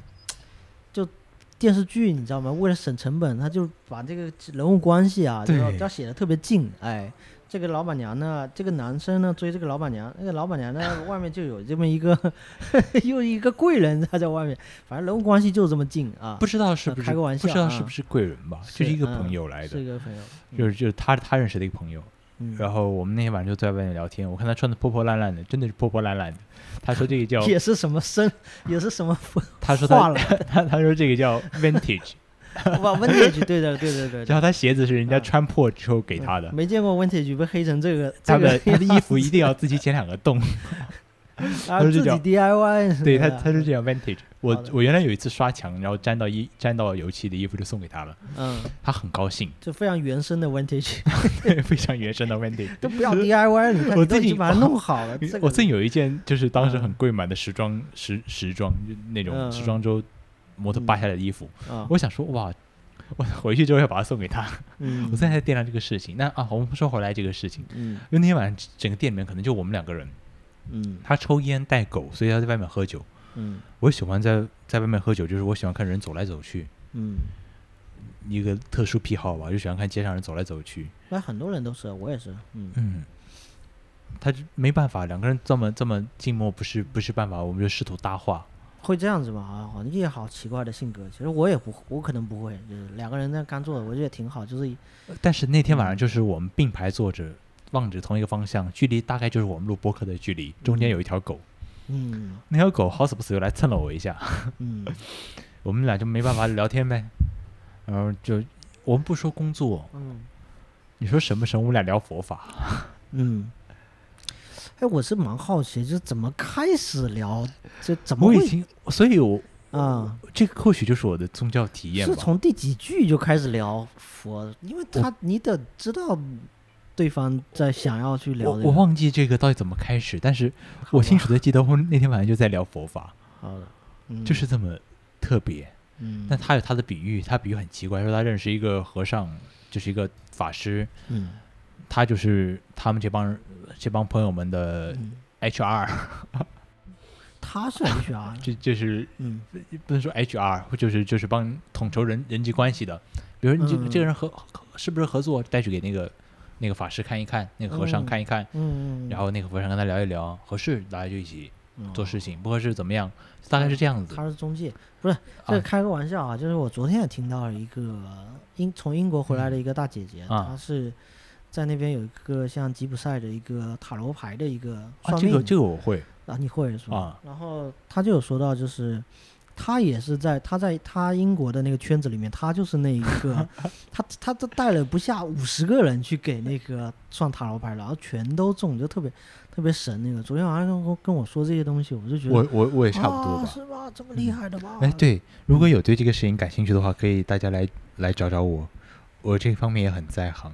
电视剧，你知道吗？为了省成本，他就把这个人物关系啊，就要对要写的特别近。哎，这个老板娘呢，这个男生呢追这个老板娘，那个老板娘呢外面就有这么一个 又一个贵人他在外面，反正人物关系就这么近啊。不知道是不是开个玩笑不知道是啊不是贵人吧，就是一个嗯朋友来的，是一个朋友，就是就是他他认识的一个朋友。嗯，然后我们那天晚上就在外面聊天，我看他穿的破破烂烂的，真的是破破烂烂的。他说这个叫，也是什么生，也是什么 他说他画了，他他说这个叫 vintage，哇，vintage，对的，对对对对。然后他鞋子是人家嗯穿破之后给他的，没见过 vintage 被黑成这个，他这个的他的衣服一定要自己剪两个洞，啊，自己 DIY，对他他是这样 vintage。我我原来有一次刷墙，然后沾到衣沾到油漆的衣服就送给他了，嗯，他很高兴，就非常原生的 vintage，非常原生的 vintage。都不要 DIY，你看我最近你都已经把它弄好了。我最近有一件就是当时嗯很贵买的时装时时装就那种嗯时装周模特扒下来的衣服，啊，我想说哇，我回去之后要把它送给他。嗯，我现在在掂量这个事情。那啊，我们说回来这个事情，嗯因为那天晚上整个店里面可能就我们两个人，嗯他抽烟带狗，所以他在外面喝酒。嗯我喜欢在在外面喝酒，就是我喜欢看人走来走去，嗯，一个特殊癖好吧，就喜欢看街上人走来走去。那很多人都是，我也是，嗯嗯，他就没办法，两个人这么这么静默，不是不是办法，我们就试图搭话。会这样子吗？啊，你也好奇怪的性格，其实我也不，我可能不会，就是两个人在干坐，我觉得也挺好，就是但是那天晚上嗯就是我们并排坐着，望着同一个方向，距离大概就是我们录播客的距离，中间嗯有一条狗，嗯。那条狗好死不死又来蹭了我一下，嗯。我们俩就没办法聊天呗，然后就我们不说工作，嗯。你说什么什么，我们俩聊佛法，嗯。哎，我是蛮好奇，就怎么开始聊，就怎么会我已经，所以我啊？这个或许就是我的宗教体验是。从第几句就开始聊佛？因为他你得知道对方在想要去聊这个。我我忘记这个到底怎么开始，但是我清楚的记得我那天晚上就在聊佛法，好的，嗯。就是这么特别。嗯，但他有他的比喻，他比喻很奇怪，说他认识一个和尚，就是一个法师，嗯。他就是他们这帮这帮朋友们的嗯。HR，他是 HR，这 就是嗯。不能说 HR，就是就是帮统筹人人际关系的。比如说你这个、嗯。这个人合合是不是合作，带去给那个那个法师看一看，那个和尚嗯看一看，嗯，然后那个和尚跟他聊一聊，合适大家就一起嗯做事情，不合适怎么样，大概是这样子。他是中介，不是这开个玩笑啊，就是我昨天也听到了一个英从英国回来的一个大姐姐，啊她是在那边有一个像吉普赛的一个塔罗牌的一个啊，算命，这个这个我会啊你会是吧？啊然后她就有说到，就是她也是在他在他英国的那个圈子里面，他就是那一个，他他都带了不下五十个人去给那个算塔罗牌，然后全都中，就特别特别神那个。昨天晚上跟我跟我说这些东西，我就觉得我我我也差不多啊、吧。是吧？这么厉害的吗？哎，，对，如果有对这个事情感兴趣的话，可以大家来来找找我，我这方面也很在行。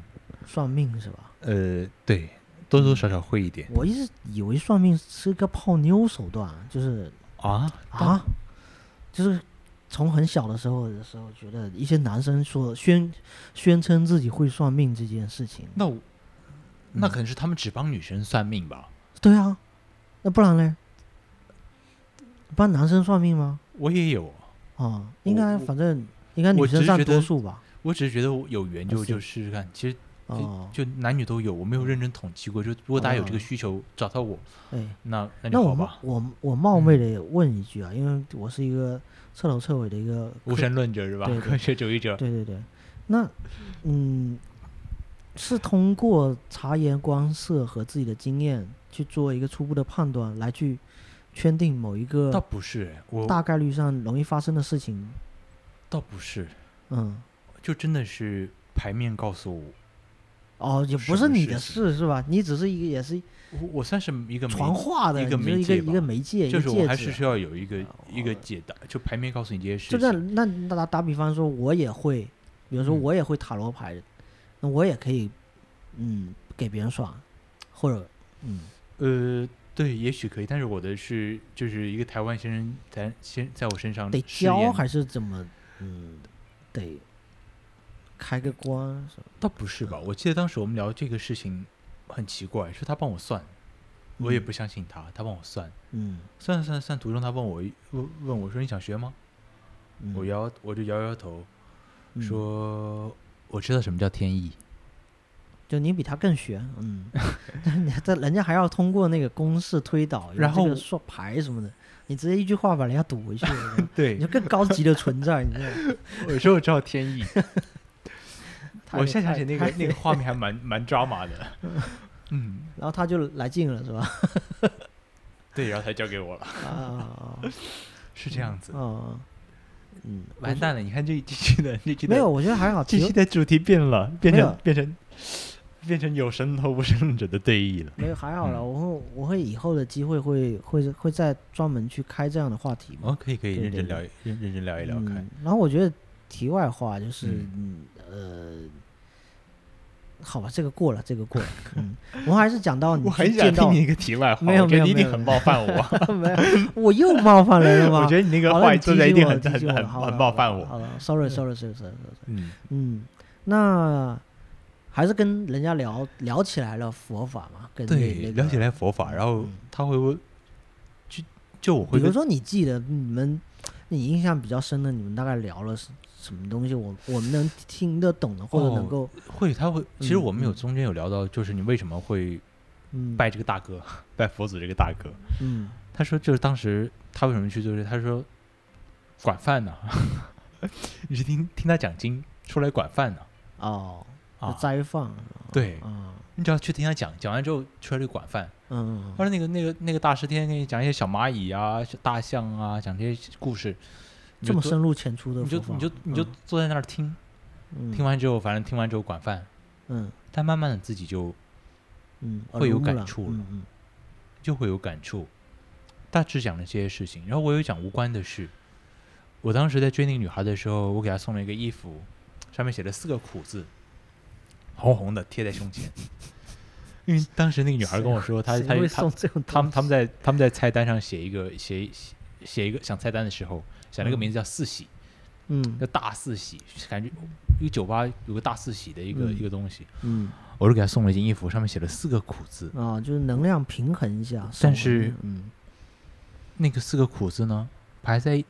算命是吧？呃，对，多多少少会一点我一直以为算命是个泡妞手段，就是啊啊，就是从很小的时候的时候，觉得一些男生说宣宣称自己会算命这件事情，那我那嗯可能是他们只帮女生算命吧？对啊，那不然嘞？帮男生算命吗？我也有，啊，应该反正应该女生占多数吧？我只是觉得有缘就就试试看。其实哦，就男女都有，我没有认真统计过。就如果大家有这个哦需求找到我，哎，那那就好吧。我我冒昧的问一句啊，因为我是一个彻头彻尾的一个无神论者是吧对？对科学主义者。对对对，那嗯，是通过察言观色和自己的经验去做一个初步的判断，来去圈定某一个倒不是哎，我大概率上容易发生的事情。倒不是，嗯，就真的是牌面告诉我，哦，也不是你的事是吧？你只是一个也是我我算是一个传话的，一个一个一媒介一个媒介，就是还是需要有一个一个哦解答，就牌面告诉你这些事就这。那那打打比方说，我也会，比如说嗯我也会塔罗牌，那我也可以，嗯，给别人算，或者嗯。呃，对，也许可以，但是我的是就是一个台湾先生在先在我身上得教还是怎么？嗯，得开个关什么？倒不是吧？我记得当时我们聊这个事情很奇怪，是他帮我算，我也嗯不相信他，他帮我算，嗯，算算算，途中他问我问问我说你想学吗？嗯我摇我就摇摇头，嗯说我知道什么叫天意。就你比他更悬，嗯，你还在人家还要通过那个公式推导，有然后这个算牌什么的，你直接一句话把人家堵回去了，你对就更高级的存在，你知道吗？我说我知道天意，太我现在想起那个那个画面还蛮蛮抓马的。嗯，然后他就来劲了，是吧？对，然后他交给我了，啊 是这样子。啊，嗯，完蛋了！你看这这期的这期的没有，我觉得还好，这期的主题变了，变成变成变成有神头无神者的对弈了。没有还好了，嗯我会我会以后的机会会会会再专门去开这样的话题嘛。哦，可以可以对对对认真聊一认认真聊一聊看。嗯。然后我觉得题外话就是，嗯嗯呃，好吧，这个过了，这个过了。嗯，我们还是讲到你我很想听你一个题外话，没有没有你一定很冒犯我。没有，我又冒犯人了吗？我觉得你那个好了，话说的一定很很很冒犯我。好了，sorry sorry sorry sorry。嗯，嗯，那还是跟人家聊聊起来了佛法嘛，跟那对，那个聊起来佛法，然后嗯他会问，就就我会比如说你记得你们你印象比较深的，你们大概聊了什什么东西？我我们能听得懂的，或者能哦够会他会，其实嗯我们有嗯。中间有聊到，就是你为什么会嗯。拜这个大哥，拜佛祖这个大哥。嗯。他说就是当时他为什么去就是，他说管饭呢，你是听听他讲经出来管饭呢？哦，啊？斋饭对，嗯。你只要去听他讲，讲完之后出来就管饭。嗯。他说那个那个那个大师天天给你讲一些小蚂蚁啊、大象啊，讲这些故事，这么深入浅出的你就你就你就坐在那儿听，嗯听完之后，反正听完之后管饭，嗯但慢慢的自己就嗯会有感触了就会有感触。大致讲了这些事情，然后我有讲无关的事。我当时在追那个女孩的时候，我给她送了一个衣服，上面写了四个苦字，红红的贴在胸前。因为当时那个女孩跟我说，她她她他们东他们在他们在菜单上写一个写写写一个想菜单的时候，想了个嗯名字叫四喜，嗯叫大四喜，感觉一个酒吧有个大四喜的一个、嗯一个东西，嗯我就给他送了一件衣服，上面写了四个苦字。啊，就是能量平衡一下。但是嗯那个四个苦字呢，排在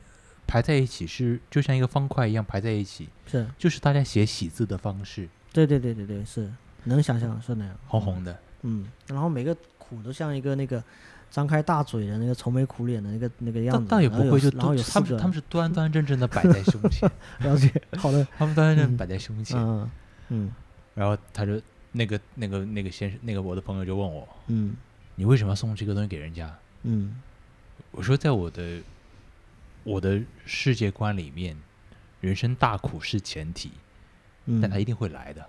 排在一起是就像一个方块一样排在一起，是就是大家写喜字的方式。对对对对对是能想象是那样，红红的，嗯，然后每个苦都像一个那个张开大嘴的那个愁眉苦脸的那个那个样子，倒倒也不会，就然后有他们是他们是端端正正的摆在胸前，了解，好的，他们端端正摆在胸前，嗯嗯然后他就那个那个那个先生，那个我的朋友就问我，嗯你为什么要送这个东西给人家？嗯我说，在我的我的世界观里面，人生大苦是前提，嗯，但他一定会来的。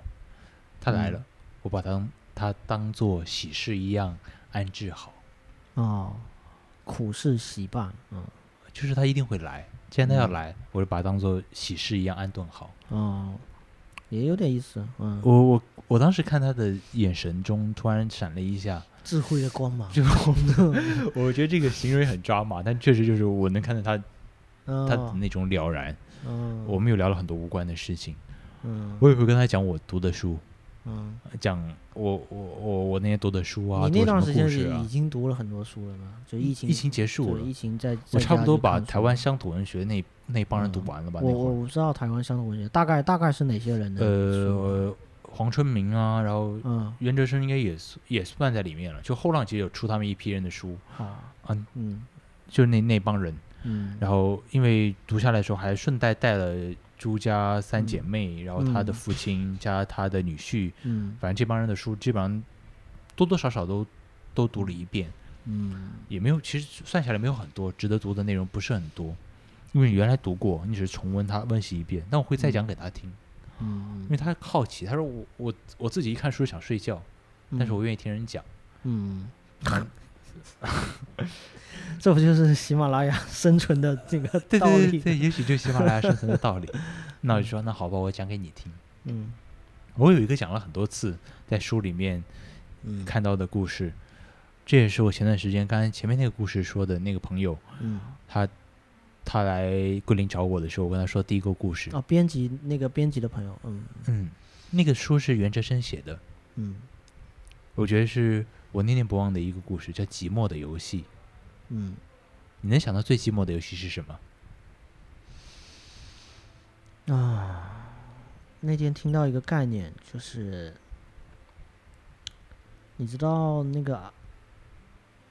他来了，嗯我把他当他当做喜事一样安置好，哦，苦事喜办，嗯。就是他一定会来。既然他要嗯来，我就把他当做喜事一样安顿好。哦，也有点意思，嗯，我我我当时看他的眼神中突然闪了一下，智慧的光芒，就 我觉得这个行为很抓马，但确实就是我能看到他嗯他的那种了然。嗯，我们有聊了很多无关的事情，嗯。我也会跟他讲我读的书，嗯，讲我我我我那些读的书啊，你那段时间是已。经读了很多书了吗？就疫情疫情结束了，疫情在我差不多把台湾乡土文学那那帮人读完了吧？我那会儿，我我知道台湾乡土文学大概大概是哪些人的书呃，黄春明啊，然后嗯袁哲生应该也是也算在里面了。就后浪其实有出他们一批人的书，啊嗯嗯就是那那帮人。嗯然后因为读下来的时候，还顺带带了朱家三姐妹，然后他的嗯。父亲加他的女婿，嗯。反正这帮人的书基本上多多少少都都读了一遍，嗯。也没有，其实算下来没有很多值得读的内容，不是很多。因为你原来读过，你只是重温它温习一遍，但我会再讲给他听，嗯因为嗯，他好奇，他说我我我自己一看书想睡觉，但是我愿意听人讲。嗯，蛮 这不就是喜马拉雅生存的这个道理？对对对，也许就喜马拉雅生存的道理。那我就说那好吧，我讲给你听。嗯。我有一个讲了很多次，在书里面嗯。看到的故事，这也是我前段时间刚才前面那个故事说的那个朋友，嗯。他他来桂林找我的时候，我跟他说第一个故事，哦，编辑那个编辑的朋友，嗯。嗯，那个书是袁哲生写的，嗯。我觉得是我念念不忘的一个故事，叫《寂寞的游戏》。嗯。你能想到最寂寞的游戏是什么？啊，那天听到一个概念，就是你知道那个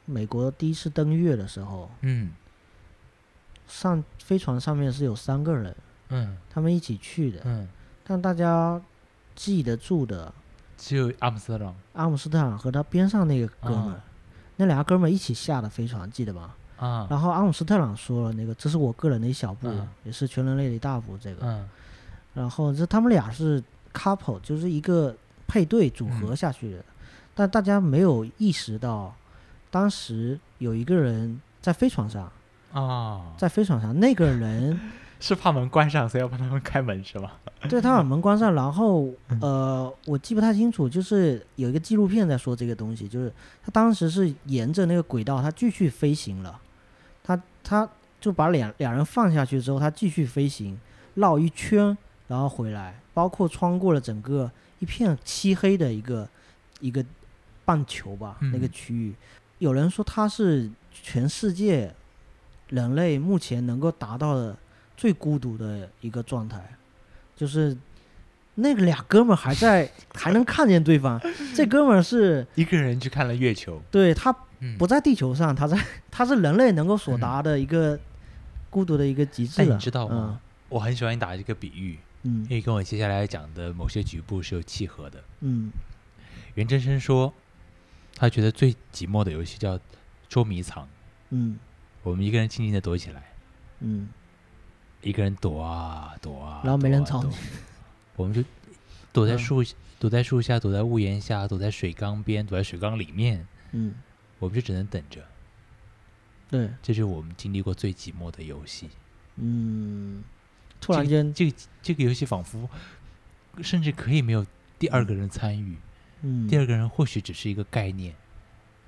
美国第一次登月的时候，嗯。上飞船上面是有三个人，嗯。他们一起去的，嗯，但大家记得住的只有阿姆斯特朗。阿姆斯特朗和他边上那个哥们那两个哥们儿一起下的飞船，记得吗？啊，然后阿姆斯特朗说了，那个这是我个人的一小步，嗯也是全人类的一大步。这个，嗯。然后这他们俩是 couple，就是一个配对组合嗯。下去的，但大家没有意识到，当时有一个人在飞船上，啊，在飞船上，那个人是怕门关上，所以要帮他们开门是吗？对他把门关上，然后嗯。呃，我记不太清楚，就是有一个纪录片在说这个东西，就是他当时是沿着那个轨道，他继续飞行了，他他就把两两人放下去之后，他继续飞行，绕一圈，然后回来，包括穿过了整个一片漆黑的一个一个半球吧，那个嗯区域，有人说他是全世界人类目前能够达到的最孤独的一个状态，就是那个俩哥们儿还在还能看见对方，这哥们儿是一个人去看了月球，对他嗯。不在地球上，他在他是人类能够所嗯。达的一个孤独的一个极致了。你知道吗？我很喜欢打这个比喻，嗯因为跟我接下来讲的某些局部是有契合的。嗯。袁真生说，他觉得最寂寞的游戏叫捉迷藏，嗯。我们一个人静静的躲起来，嗯一个人躲啊躲啊，然后没人躲啊躲。找你我们就躲在嗯。树、躲在树下，躲在屋檐下，躲在水缸边，躲在水缸里面，嗯，我们就只能等着。对，这是我们经历过最寂寞的游戏。嗯，突然间，这个这个游戏仿佛甚至可以没有第二个人参与，嗯，第二个人或许只是一个概念。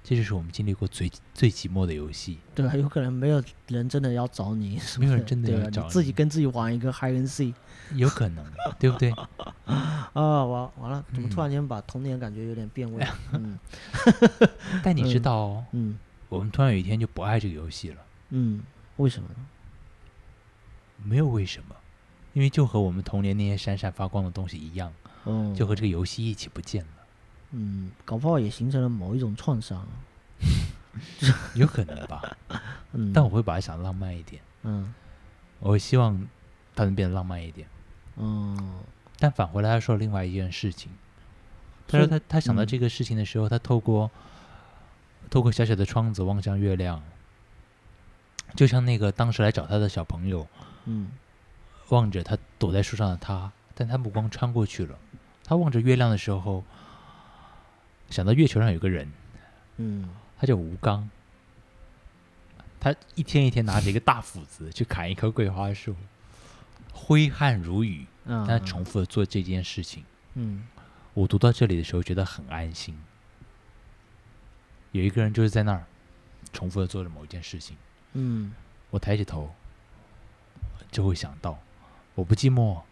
这就是我们经历过最最寂寞的游戏。对啊，有可能没有人真的要找你，是是没有人真的要找自己跟自己玩一个 and seek 有可能，对不对？啊，完完了，怎么突嗯然间把童年感觉有点变味？嗯 但你知嗯道哦，嗯我们突然有一天就不爱这个游戏了，嗯，为什么呢？没有为什么，因为就和我们童年那些闪闪发光的东西一样，嗯，就和这个游戏一起不见了。嗯，搞不好也形成了某一种创伤。有可能吧，嗯，但我会把它想得浪漫一点，嗯我会希望它能变得浪漫一点。嗯但返回来，他说另外一件事情。他说他他想到嗯这个事情的时候，他透过透过小小的窗子望向月亮，就像那个当时来找他的小朋友，嗯望着他躲在树上的他，但他目光穿过去了。他望着月亮的时候，想到月球上有个人，嗯他叫吴刚。他一天一天拿着一个大斧子去砍一棵桂花树，挥汗如雨，嗯，但他重复的做这件事情。嗯我读到这里的时候觉得很安心。有一个人就是在那儿重复的做着某一件事情，嗯我抬起头就会想到，我不寂寞，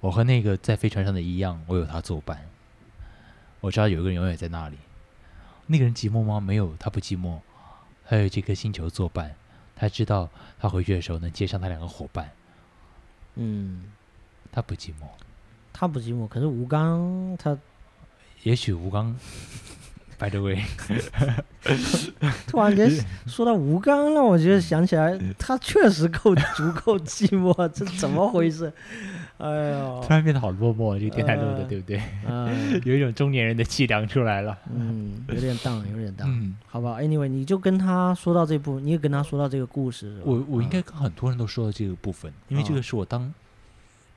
我和那个在飞船上的一样，我有他作伴。我知道有一个人永远在那里，那个人寂寞吗？没有，他不寂寞，他有这颗星球作伴。他知道他回去的时候能接上他两个伙伴，嗯，他不寂寞。他不寂寞，可是吴刚他也许吴刚，by the way，突然间说到吴刚，让我觉得想起来，他确实够足够寂寞，这怎么回事？哎呦突，然变得好落寞，这个电台录的，呃对不对？嗯 有一种中年人的气量出来了。嗯，有点荡，有点荡，嗯，好吧？Anyway，你就跟他说到这部，你也跟他说到这个故事，我我应啊该跟很多人都说到这个部分，因为这啊个是我当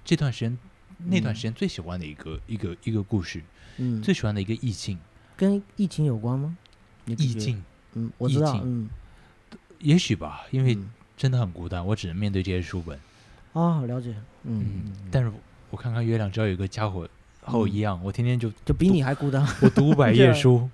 这段时间那段嗯时间最喜欢的一个一个一个故事，嗯，最喜欢的一个意境。跟疫情有关吗？意境，嗯，我知道，嗯，也许吧，因为嗯真的很孤单，我只能面对这些书本。啊，了解，嗯，但是我看看月亮，只要有个家伙和我一样，我天天就就比你还孤单我读五百页 书，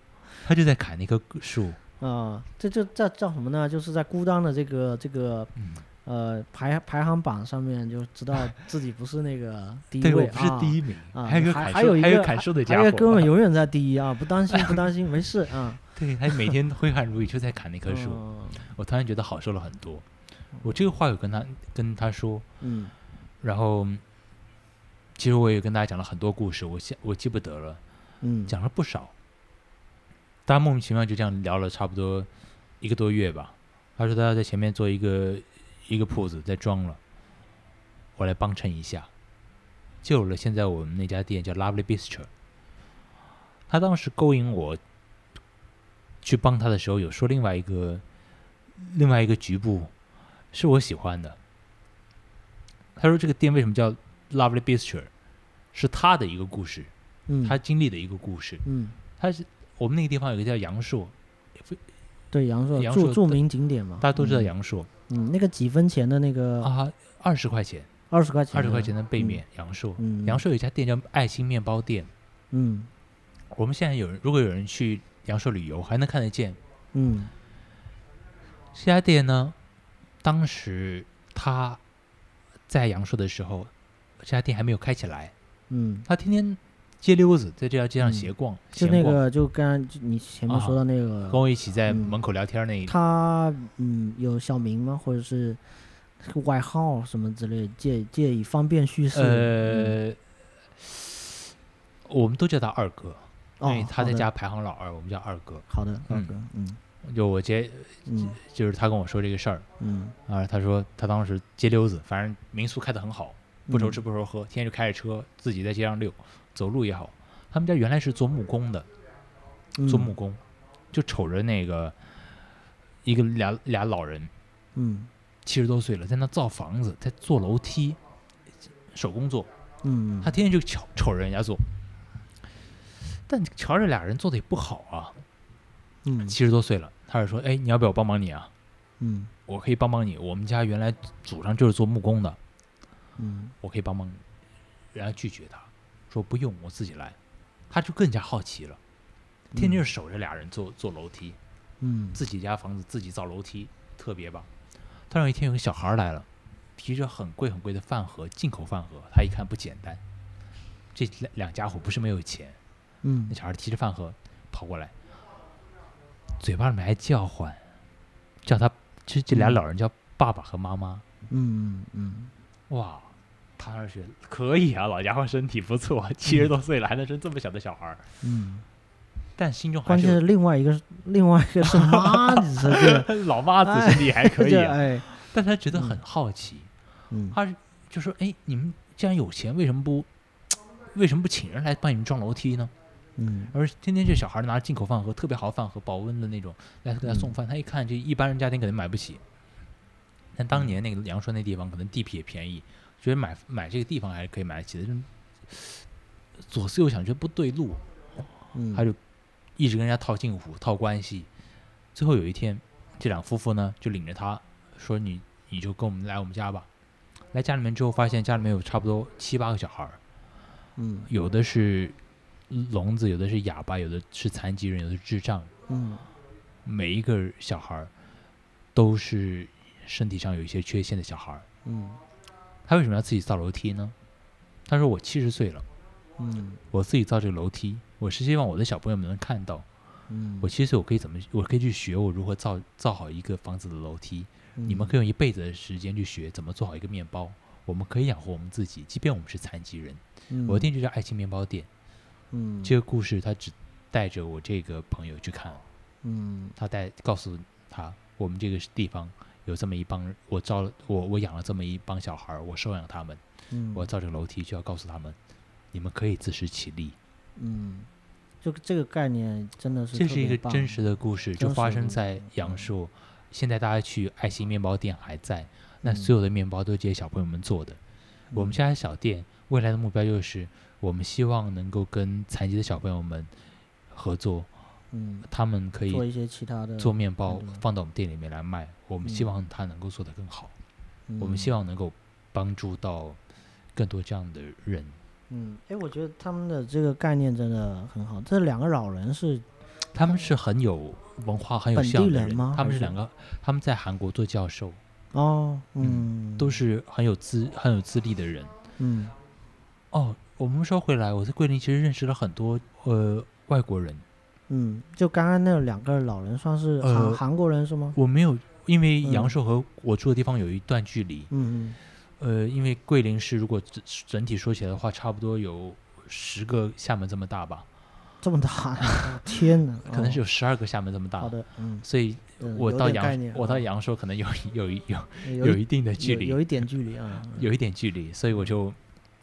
他就在砍那棵树。啊！这就这叫什么呢？就是在孤单的这个这个嗯，呃排排行榜上面，就知道自己不是那个第一对我位不是第一，名，啊还有个还有一个砍树的家伙还有一个，哥们永远在第一啊！不担心，不担心，没事啊。对他每天挥汗如雨，就在砍那棵树。嗯我突然觉得好受了很多。我这个话有跟他跟他说，嗯然后其实我也跟大家讲了很多故事，我现我记不得了，嗯，讲了不少。大家莫名其妙就这样聊了差不多一个多月吧。他说他要在前面做一个一个铺子，在装了，我来帮衬一下，就有了现在我们那家店叫 Lovely Bistro。他当时勾引我去帮他的时候，有说另外一个另外一个局部是我喜欢的。他说这个店为什么叫 Lovely Bistro，是他的一个故事，嗯他经历的一个故事。嗯他是我们那个地方有个叫阳朔，对阳朔阳朔著著名景点嘛，大家都知道嗯阳朔、嗯，那个几分钱的那个？啊，二十块钱，二十块钱，二十块钱的背面，阳朔。嗯，阳朔有一家店叫爱心面包店，嗯。我们现在有人如果有人去阳朔旅游，还能看得见。嗯。这家店呢。当时他在阳朔的时候，这家店还没有开起来，嗯，他天天街溜子在这条街上嗯闲逛，就闲逛。那个就刚才你前面啊说的那个，跟我一起在嗯。门口聊天那一他嗯有小名吗？或者是外号什么之类，借借以方便叙事。嗯呃，我们都叫他二哥，因哦为，他在的。家排行老二，我们叫二哥。好的，二嗯哥，嗯。就我接，嗯。就是他跟我说这个事儿嗯。啊，他说他当时街溜子，反正民宿开的很好，不愁嗯。吃不愁喝，天天就开着车自己在街上溜，走路也好。他们家原来是做木工的，做木工，就瞅着那个一个俩俩老人，嗯七十多岁了，在那造房子，在做楼梯，手工做。嗯，他天天就瞧瞅着人家做，但瞧着俩人做的也不好啊。嗯七十多岁了，他是说：“哎，你要不要我帮帮你啊？嗯我可以帮帮你。我们家原来祖上就是做木工的，嗯我可以帮帮你。”人家拒绝他，说：“不用，我自己来。”他就更加好奇了，天天守着俩人做做楼梯，嗯自己家房子自己造楼梯，特别棒。突然有一天有个小孩来了，提着很贵很贵的饭盒，进口饭盒，他一看不简单，这两两家伙不是没有钱。嗯那小孩提着饭盒跑过来，嘴巴里面还叫唤，叫他这这俩嗯老人叫爸爸和妈妈。嗯嗯哇，他那是可以啊，老家伙身体不错，七十多岁了还能生这么小的小孩儿。嗯。但心中还关键是是另外一个另外一个是妈子 老妈子身体还可以、啊，这哎，但他觉得很好奇，嗯。他就说：“哎，你们既然有钱，为什么不 为什么不请人来帮你们装楼梯呢？嗯。而天天这小孩拿着进口饭盒，特别好的饭盒，保温的那种来给他送饭，他一看这一般人家庭可能买不起。但当年那个阳朔那地方可能地皮也便宜，觉得买买这个地方还是可以买得起的。就是左思右想，觉得不对路，嗯，他就一直跟人家套近乎、套关系。最后有一天，这两夫妇呢就领着他说：“你你就跟我们来我们家吧。”来家里面之后，发现家里面有差不多七八个小孩儿，嗯有的是聋子，有的是哑巴，有的是残疾人，有的是智障。嗯每一个小孩儿都是身体上有一些缺陷的小孩儿。嗯他为什么要自己造楼梯呢？他说：“我七十岁了，嗯我自己造这个楼梯，我是希望我的小朋友们能看到，嗯，我七十岁我可以怎么，我可以去学我如何造造好一个房子的楼梯。你们可以用一辈子的时间去学怎么做好一个面包。我们可以养活我们自己，即便我们是残疾人。嗯我的店就叫爱情面包店。嗯这个故事他只带着我这个朋友去看，嗯他带告诉他，我们这个地方有这么一帮，我招了我我养了这么一帮小孩儿，我收养他们，嗯我造这个楼梯，就要告诉他们，你们可以自食其力。嗯，这个这个概念真的是这是一个真实的故事，就发生在故事阳朔。现在大家去爱心面包店还在，那嗯所有的面包都是这些小朋友们做的。我们嗯家的小店未来的目标就是，我们希望能够跟残疾的小朋友们合作，嗯。他们可以做一些其他的做面包放到我们店里面来卖。我们希嗯望他能够做得更好，我们希望望能够帮助到更多这样的人。嗯，哎，我觉得他们的这个概念真的很好。这两个老人是他们是很有文化、很有本地修养的人吗？他们是两个，他们在韩国做教授，哦，嗯嗯，都是很有资很有资历的人。嗯。哦，我们说回来，我在桂林其实认识了很多呃外国人，嗯，就刚刚那两个老人算是韩、呃韩国人是吗？我没有，因为嗯阳朔和我住的地方有一段距离，嗯嗯。呃，因为桂林市如果整整体说起来的话，差不多有十个厦门这么大吧，嗯，这么大呀，天哪，可能是哦。有十二个厦门这么大。好的，嗯，所以嗯我到阳我到阳朔可能有有有有有一定的距离，有有一点距离啊，嗯。有一点距离，所以我就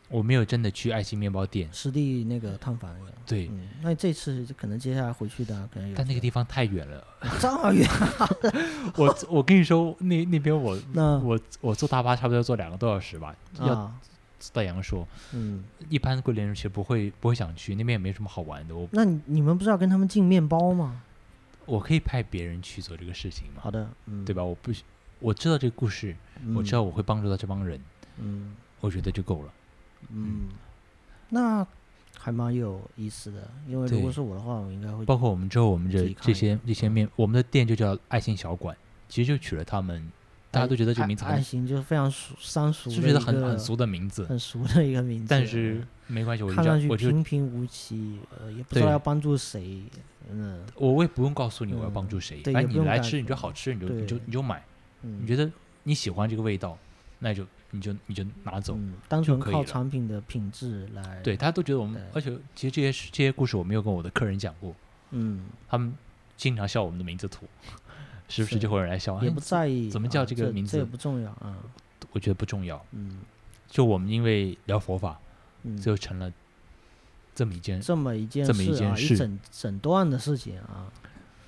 我没有真的去爱心面包店，实地那个探访对，嗯，那这次可能接下来回去的可能有但那个地方太远了。这么远，我我跟你说，那那边我那。我我坐大巴差不多要坐两个多小时吧，要啊，到阳朔。嗯，一般桂林人其实不会不会想去那边，也没什么好玩的。我。那你你们不是要跟他们进面包吗？我可以派别人去做这个事情嘛，好的，嗯，对吧？我不我知道这个故事，我知道我会帮助到这帮人，嗯，我觉得就够了。嗯。嗯，那还蛮有意思的，因为如果是我的话，我应该会包括我们之后，我们自这这些这些面，我们的店就叫爱心小馆，其实就取了他们，大家都觉得这个名字爱爱，心就是非常俗三俗的就一个，觉得很很俗的名字，很俗的一个名字，但是没关系，我就看上去叫我就平平无奇，呃，也不知道要帮助谁，嗯。我我也不用告诉你我要帮嗯助谁，对反正也不用告你来吃，你觉得好吃，你就你就你就买，嗯，你觉得你喜欢这个味道，那就你就你就拿走。嗯，单纯靠产品的品质来，对，大家都觉得我们，而且其实这些这些故事我没有跟我的客人讲过，嗯，他们经常笑我们的名字土，时不时是就会有人来笑，也哎不在意怎么叫啊这个名字这也不重要啊，我觉得不重要。嗯就我们因为聊佛法，嗯，就成了这么一件，这么一件这么一事啊，件事一整整段的事情啊。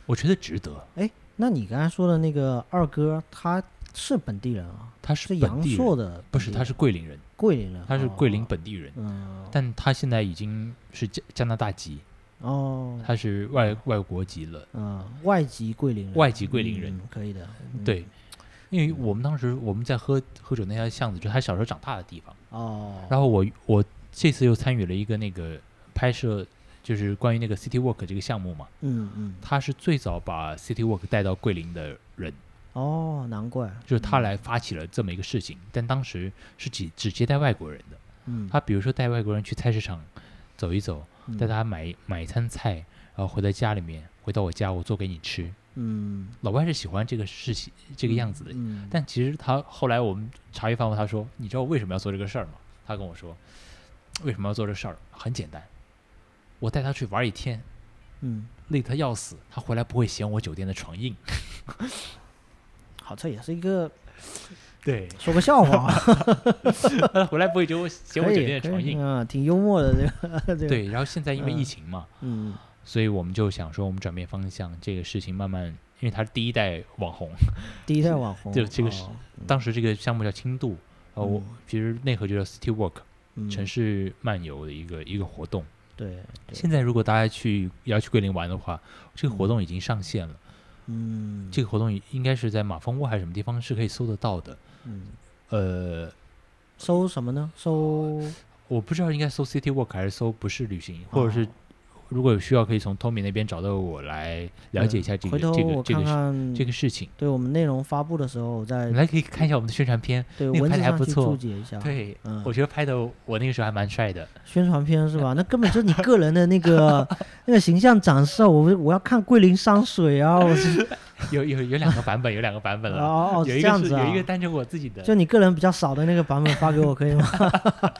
我觉得值得。哎那你刚才说的那个二哥，他是本地人啊，他是是阳朔的不是他是桂林人，桂林人，他是桂林哦，本地人，嗯，但他现在已经是加加拿大籍，哦，他是外外国籍了。嗯，外籍桂林人，外籍桂林人。嗯可以的，嗯。对，因为我们当时我们在喝喝酒那条巷子，就是他小时候长大的地方。哦，然后我我这次又参与了一个那个拍摄，就是关于那个 City Walk 这个项目嘛。嗯嗯，他是最早把 City Walk 带到桂林的人，哦，难怪，就是他来发起了这么一个事情。但当时是只只接待外国人的。嗯，他比如说带外国人去菜市场走一走，嗯带他买买一餐菜，然后回到家里面，回到我家我做给你吃。嗯老外是喜欢这个事情这个样子的。嗯，但其实他后来我们茶余饭后，他说：“你知道我为什么要做这个事儿吗？”他跟我说：“为什么要做这事儿？很简单，我带他去玩一天，嗯，累得他要死，他回来不会嫌我酒店的床硬。好，这也是一个 对，说个笑话，他 回来不会就写我嫌我酒店的床印。嗯，挺幽默的这个，这个，对，然后现在因为疫嗯情嘛，嗯，所以我们就想说，我们转变方向，这个事情慢慢，因为他是第一代网红，第一代网红，就这个是哦。当时这个项目叫轻度，呃，我嗯。其实内核就叫 City Walk，嗯。城市漫游的一个一个活动。对，对。现在如果大家去要去桂林玩的话，这个活动已经上线了。嗯，这个活动应该是在马蜂窝还是什么地方是可以搜得到的。嗯，呃，搜什么呢？搜我不知道应该搜 City Walk 还是搜不是旅行，或者是哦如果有需要，可以从 Tommy 那边找到我来了解一下这个这个这个这个事情。对我们内容发布的时候，我再你来可以看一下我们的宣传片，对那个拍文字上去得还不错注解一下。，对，嗯我觉得拍的我那个时候还蛮帅的。宣传片是吧？那根本就是你个人的那个 那个形象展示啊。我我要看桂林山水啊，我是 有有有两个版本，有两个版本了。哦哦有一个是这样子啊有一个单纯我自己的，就你个人比较少的那个版本发给我可以吗？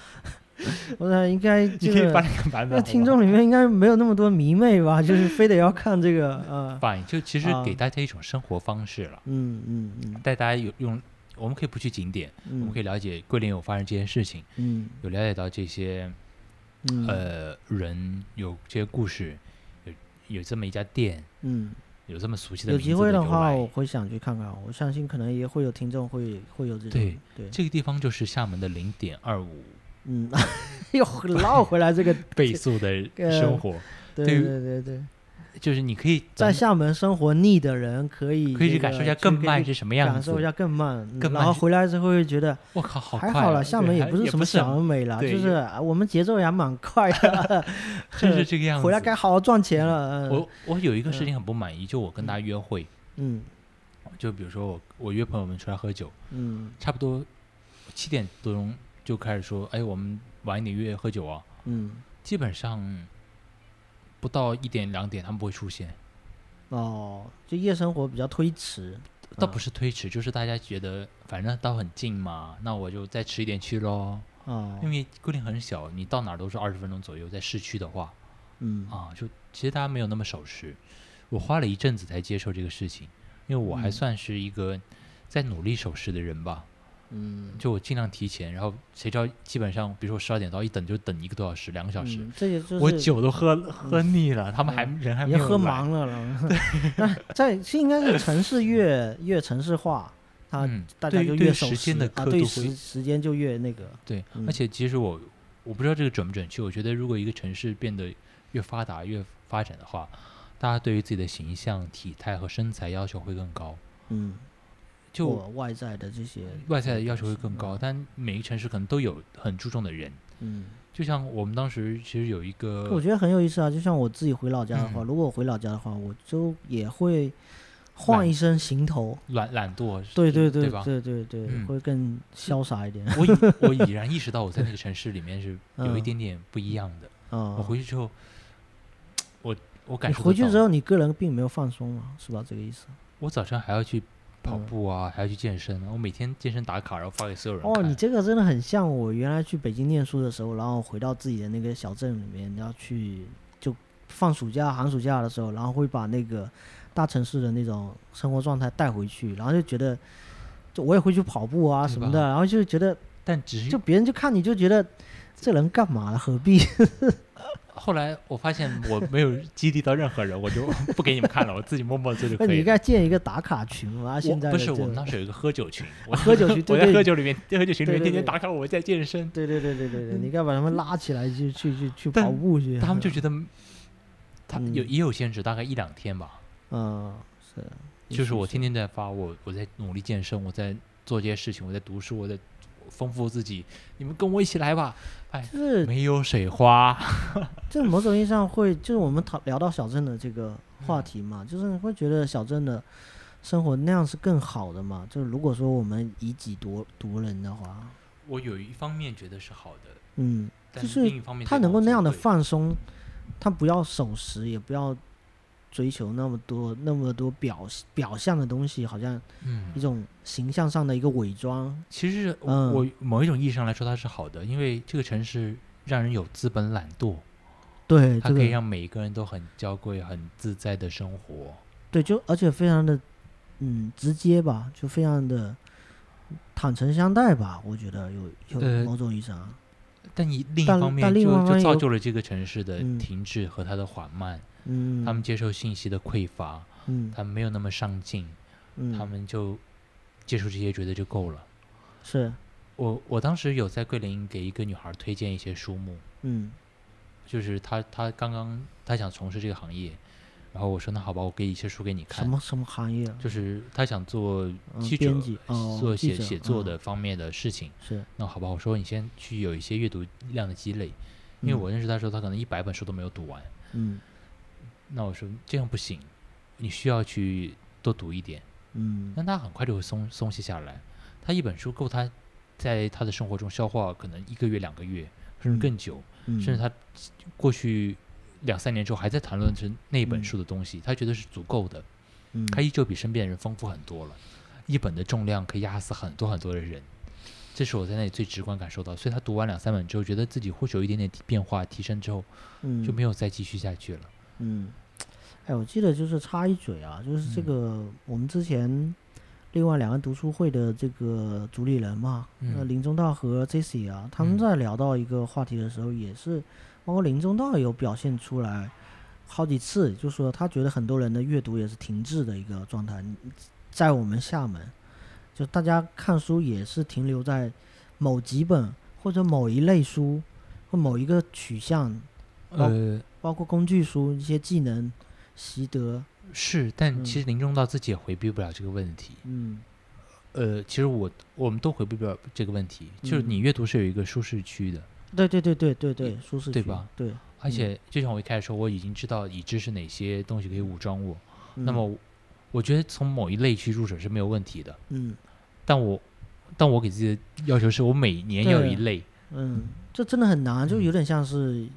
我想应该你这可以发个两个版本。那听众里面应该没有那么多迷妹吧？就是非得要看这个呃，fine，就其实啊给大家一种生活方式了，嗯嗯嗯带大家有用。我们可以不去景点，我们可以了解桂林有发生这件事情，嗯有了解到这些嗯呃人有这些故事，有有这么一家店，嗯，有这么熟悉的有机会的话，我会想去看看。我相信可能也会有听众会会有这种对对，这个地方就是厦门的零点二五嗯，又绕回来这个 倍速的呃生活，对对对对对，就是你可以在厦门生活腻的人可以可以去感受一下更慢是什么样子。感受一下更慢，嗯更慢然后回来之后会觉得我靠，好还好了，厦门也不是什么小而美了，对就是啊我们节奏也还蛮快的，就是这个样子。回来该好好赚钱了。嗯我我有一个事嗯情很不满意，就我跟大家约会，嗯就比如说我我约朋友们出来喝酒，嗯差不多七点多钟就开始说，哎，我们晚一点约喝酒啊。嗯，基本上不到一点两点他们不会出现，哦，就夜生活比较推迟，倒不是是推迟，就是大家觉得反正到很近嘛，那我就再迟一点去喽。哦，因为桂林很小，你到哪儿都是二十分钟左右，在市区的话嗯啊，就其实大家没有那么守时。我花了一阵子才接受这个事情，因为我还嗯算是一个在努力守时的人吧。嗯，就我尽量提前，然后谁知道基本上，比如说十二点到，一等就等一个多小时、两个小时，嗯这也就是我酒都喝喝腻了，他们还、人还没有来。忙了了。那在是应该是城市越越城市化，它嗯，大家对对就越守时间的时啊，对刻度会时时间就越那个。对，嗯。而且其实我我不知道这个准不准确，我觉得如果一个城市变得越发达、越发展的话，大家对于自己的形象、体态和身材要求会更高，嗯，就或外在的这些，外在的要求会更高。但每个城市可能都有很注重的人，嗯，就像我们当时其实有一个，我觉得很有意思啊。就像我自己回老家的话，嗯如果我回老家的话，我就也会换一身行头。懒懒惰，对对对吧？对对对，嗯会更潇洒一点。我已我已然意识到我在那个城市里面是 有一嗯点点不一样的。嗯，我回去之后，我我感你受回去之后，你个人并没有放松嘛，是吧？这个意思。我早上还要去跑嗯步啊，还要去健身啊。我每天健身打卡，然后发给所有人哦，你这个真的很像我原来去北京念书的时候，然后回到自己的那个小镇里面，要去就放暑假、寒暑假的时候，然后会把那个大城市的那种生活状态带回去，然后就觉得，就我也会去跑步啊什么的，然后就觉得，但只是就别人就看你就觉得这人干嘛了，何必？后来我发现我没有激励到任何人，我就 不给你们看了，我自己默默做就那你应可以了。该建一个打卡群啊！现在不是我们当时有一个喝酒群，我喝酒 群我在喝酒里面，喝酒群里面天天打卡我在健身，对对对对对对，你应该把他们拉起来去去去去跑步去。他们就觉得他嗯有也有限制，大概一两天吧。嗯是，就是我天天在发，我我在努力健身，我在做这些事情，我在读书，我在丰富自己。你们跟我一起来吧！哎，就是没有水花，这某种意义上会，就是我们讨聊到小镇的这个嗯话题嘛，就是你会觉得小镇的生活那样是更好的嘛？就是如果说我们以己夺夺人的话，我有一方面觉得是好的，嗯，但就是另一方面他能够那样的放松，他不要守时，也不要追求那么多那么多表表象的东西，好像嗯一，种形象上的一个伪装。其实我嗯我某一种意义上来说它是好的，因为这个城市让人有资本懒惰，对，它可以让每一个人都很娇贵、很自在的生活。对，就而且非常的嗯直接吧，就非常的坦诚相待吧，我觉得有有呃某种意义上，但你另一方面就就造就了这个城市的嗯停滞和它的缓慢。嗯，他们接受信息的匮乏，嗯。他们没有那么上进，嗯，他们就接受这些觉得就够了。是。我我当时有在桂林给一个女孩推荐一些书目，嗯。就是她她刚刚她想从事这个行业，然后我说那好吧，我给一些书给你看。什。么什么行业？啊？就是她想做嗯记者做写写作嗯。的方面的事情。是，那好吧，我说你先去有一些阅读量的积累，因为嗯。我认识她的时候，她可能一百本书都没有读完。嗯那我说这样不行，你需要去多读一点。嗯那他很快就会松松懈下来。他一本书够他在他的生活中消化可能一个月、两个月，甚至嗯更久，嗯，甚至他过去两三年之后还在谈论着那本嗯书的东西，他觉得是足够的。嗯他依旧比身边的人丰富很多了，一本的重量可以压死很多很多的人。这是我在那里最直观感受到，所以他读完两三本之后，觉得自己或许有一点点变化提升之后，嗯就没有再继续下去了。嗯，哎，我记得就是插一嘴啊，就是这嗯。个、我们之前另外两个读书会的这个主理人嘛，那嗯。林中道和 Jessie 啊，他们嗯。在聊到一个话题的时候，也是包括林中道有表现出来好几次，就说他觉得很多人的阅读也是停滞的一个状态，在我们厦门，就大家看书也是停留在某几本或者某一类书或某一个取向，哦呃，包括工具书、一些技能习得，是，但其嗯实林中道自己也回避不了这个问题。嗯。呃，其实我我们都回避不了这个问题，就是嗯。你阅读是有一个舒适区的，对对对对对对，舒适区对吧？对，而且就像我一开始说，我已经知道已知是哪些东西可以武装我，那嗯么我觉得从某一类去入手是没有问题的。嗯。但我但我给自己的要求是我每年要有一类，嗯，这真的很难，就嗯。有点像是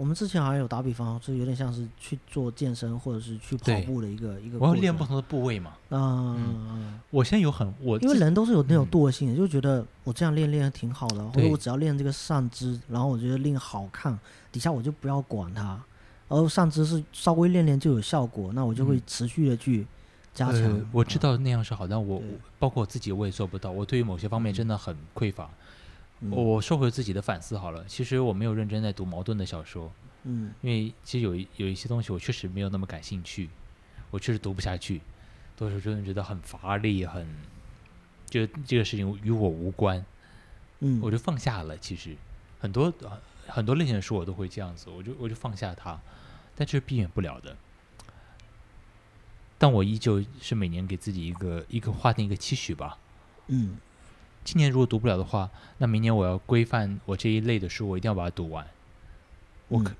我们之前好像有打比方，就有点像是去做健身或者是去跑步的一个一个我要练不同的部位嘛。啊、嗯我现在有很我因为人都是有那种嗯惰性的，就觉得我这样练练挺好的，或者我只要练这个上肢，然后我觉得练好看，底下我就不要管它，然后上肢是稍微练练就有效果，那我就会嗯持续的去加强。呃，我知啊，道那样是好，但我我包括我自己我也做不到，我对于某些方面真的很匮乏。嗯我说回自己的反思好了，其实我没有认真在读矛盾的小说，嗯因为其实有一有一些东西我确实没有那么感兴趣，我确实读不下去，多时候真的觉得很乏力，很就这个事情与我无关，嗯，我就放下了。其实很多呃很多类型的书我都会这样子，我就我就放下它，但这是避免不了的。但我依旧是每年给自己一个一个划定一个期许吧。嗯今年如果读不了的话，那明年我要规范我这一类的书，我一定要把它读完。我可、嗯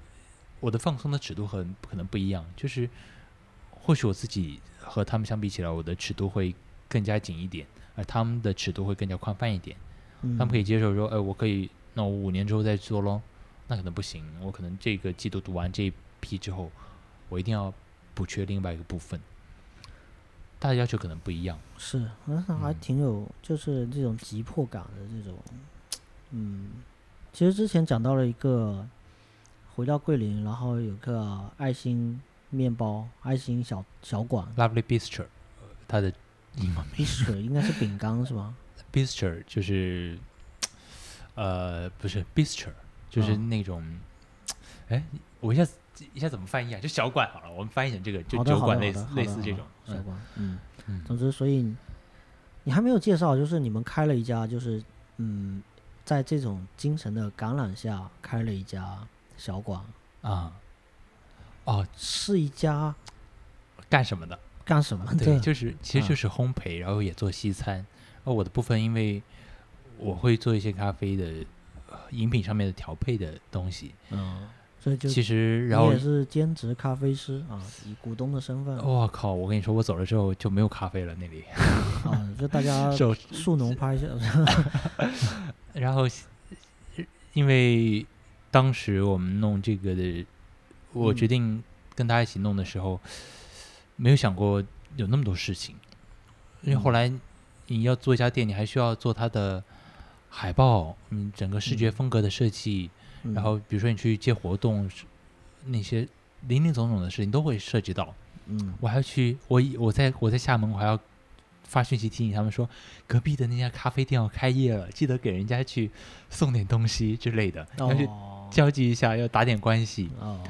我的放松的尺度很可能不一样，就是或许我自己和他们相比起来，我的尺度会更加紧一点，而他们的尺度会更加宽泛一点。嗯，他们可以接受说，哎，我可以，那我五年之后再做咯。那可能不行，我可能这个季度读完这一批之后，我一定要补缺另外一个部分。大家要求可能不一样。是，那还嗯挺有，就是这种急迫感的这种，嗯，其实之前讲到了一个，回到桂林，然后有个爱心面包、爱心小小馆 Lovely Bistro，呃它的英文名 bistro 应该是饼干是吧？Bistro 就是，呃，不是 Bistro，就是嗯那种，哎、我一下子一下怎么翻译啊？就小馆好了，我们翻译成这个，就，酒馆类似类似这种。嗯小馆，嗯，嗯总之，所以你还没有介绍，就是你们开了一家，就是嗯，在这种精神的感染下开了一家小馆，啊，哦，是一家干什么的？干什么的？对，就是其实啊就是烘焙，然后也做西餐。而我的部分，因为我会做一些咖啡的呃饮品上面的调配的东西。嗯，所以就其实，然后你也是兼职咖啡师啊，以股东的身份我靠，我跟你说，我走了之后就没有咖啡了那里。啊，就大家 手树农拍一下，然后因为当时我们弄这个的，我嗯决定跟他一起弄的时候，没有想过有那么多事情。因为后嗯来你要做一家店，你还需要做它的海报，嗯，整个视觉嗯风格的设计，嗯然后比如说你去接活动，那些零零总总的事情都会涉及到。嗯，我还要去，我我在我在厦门，我还要发讯息提醒他们说，隔壁的那家咖啡店要开业了，记得给人家去送点东西之类的，要去哦交际一下，要打点关系。哦，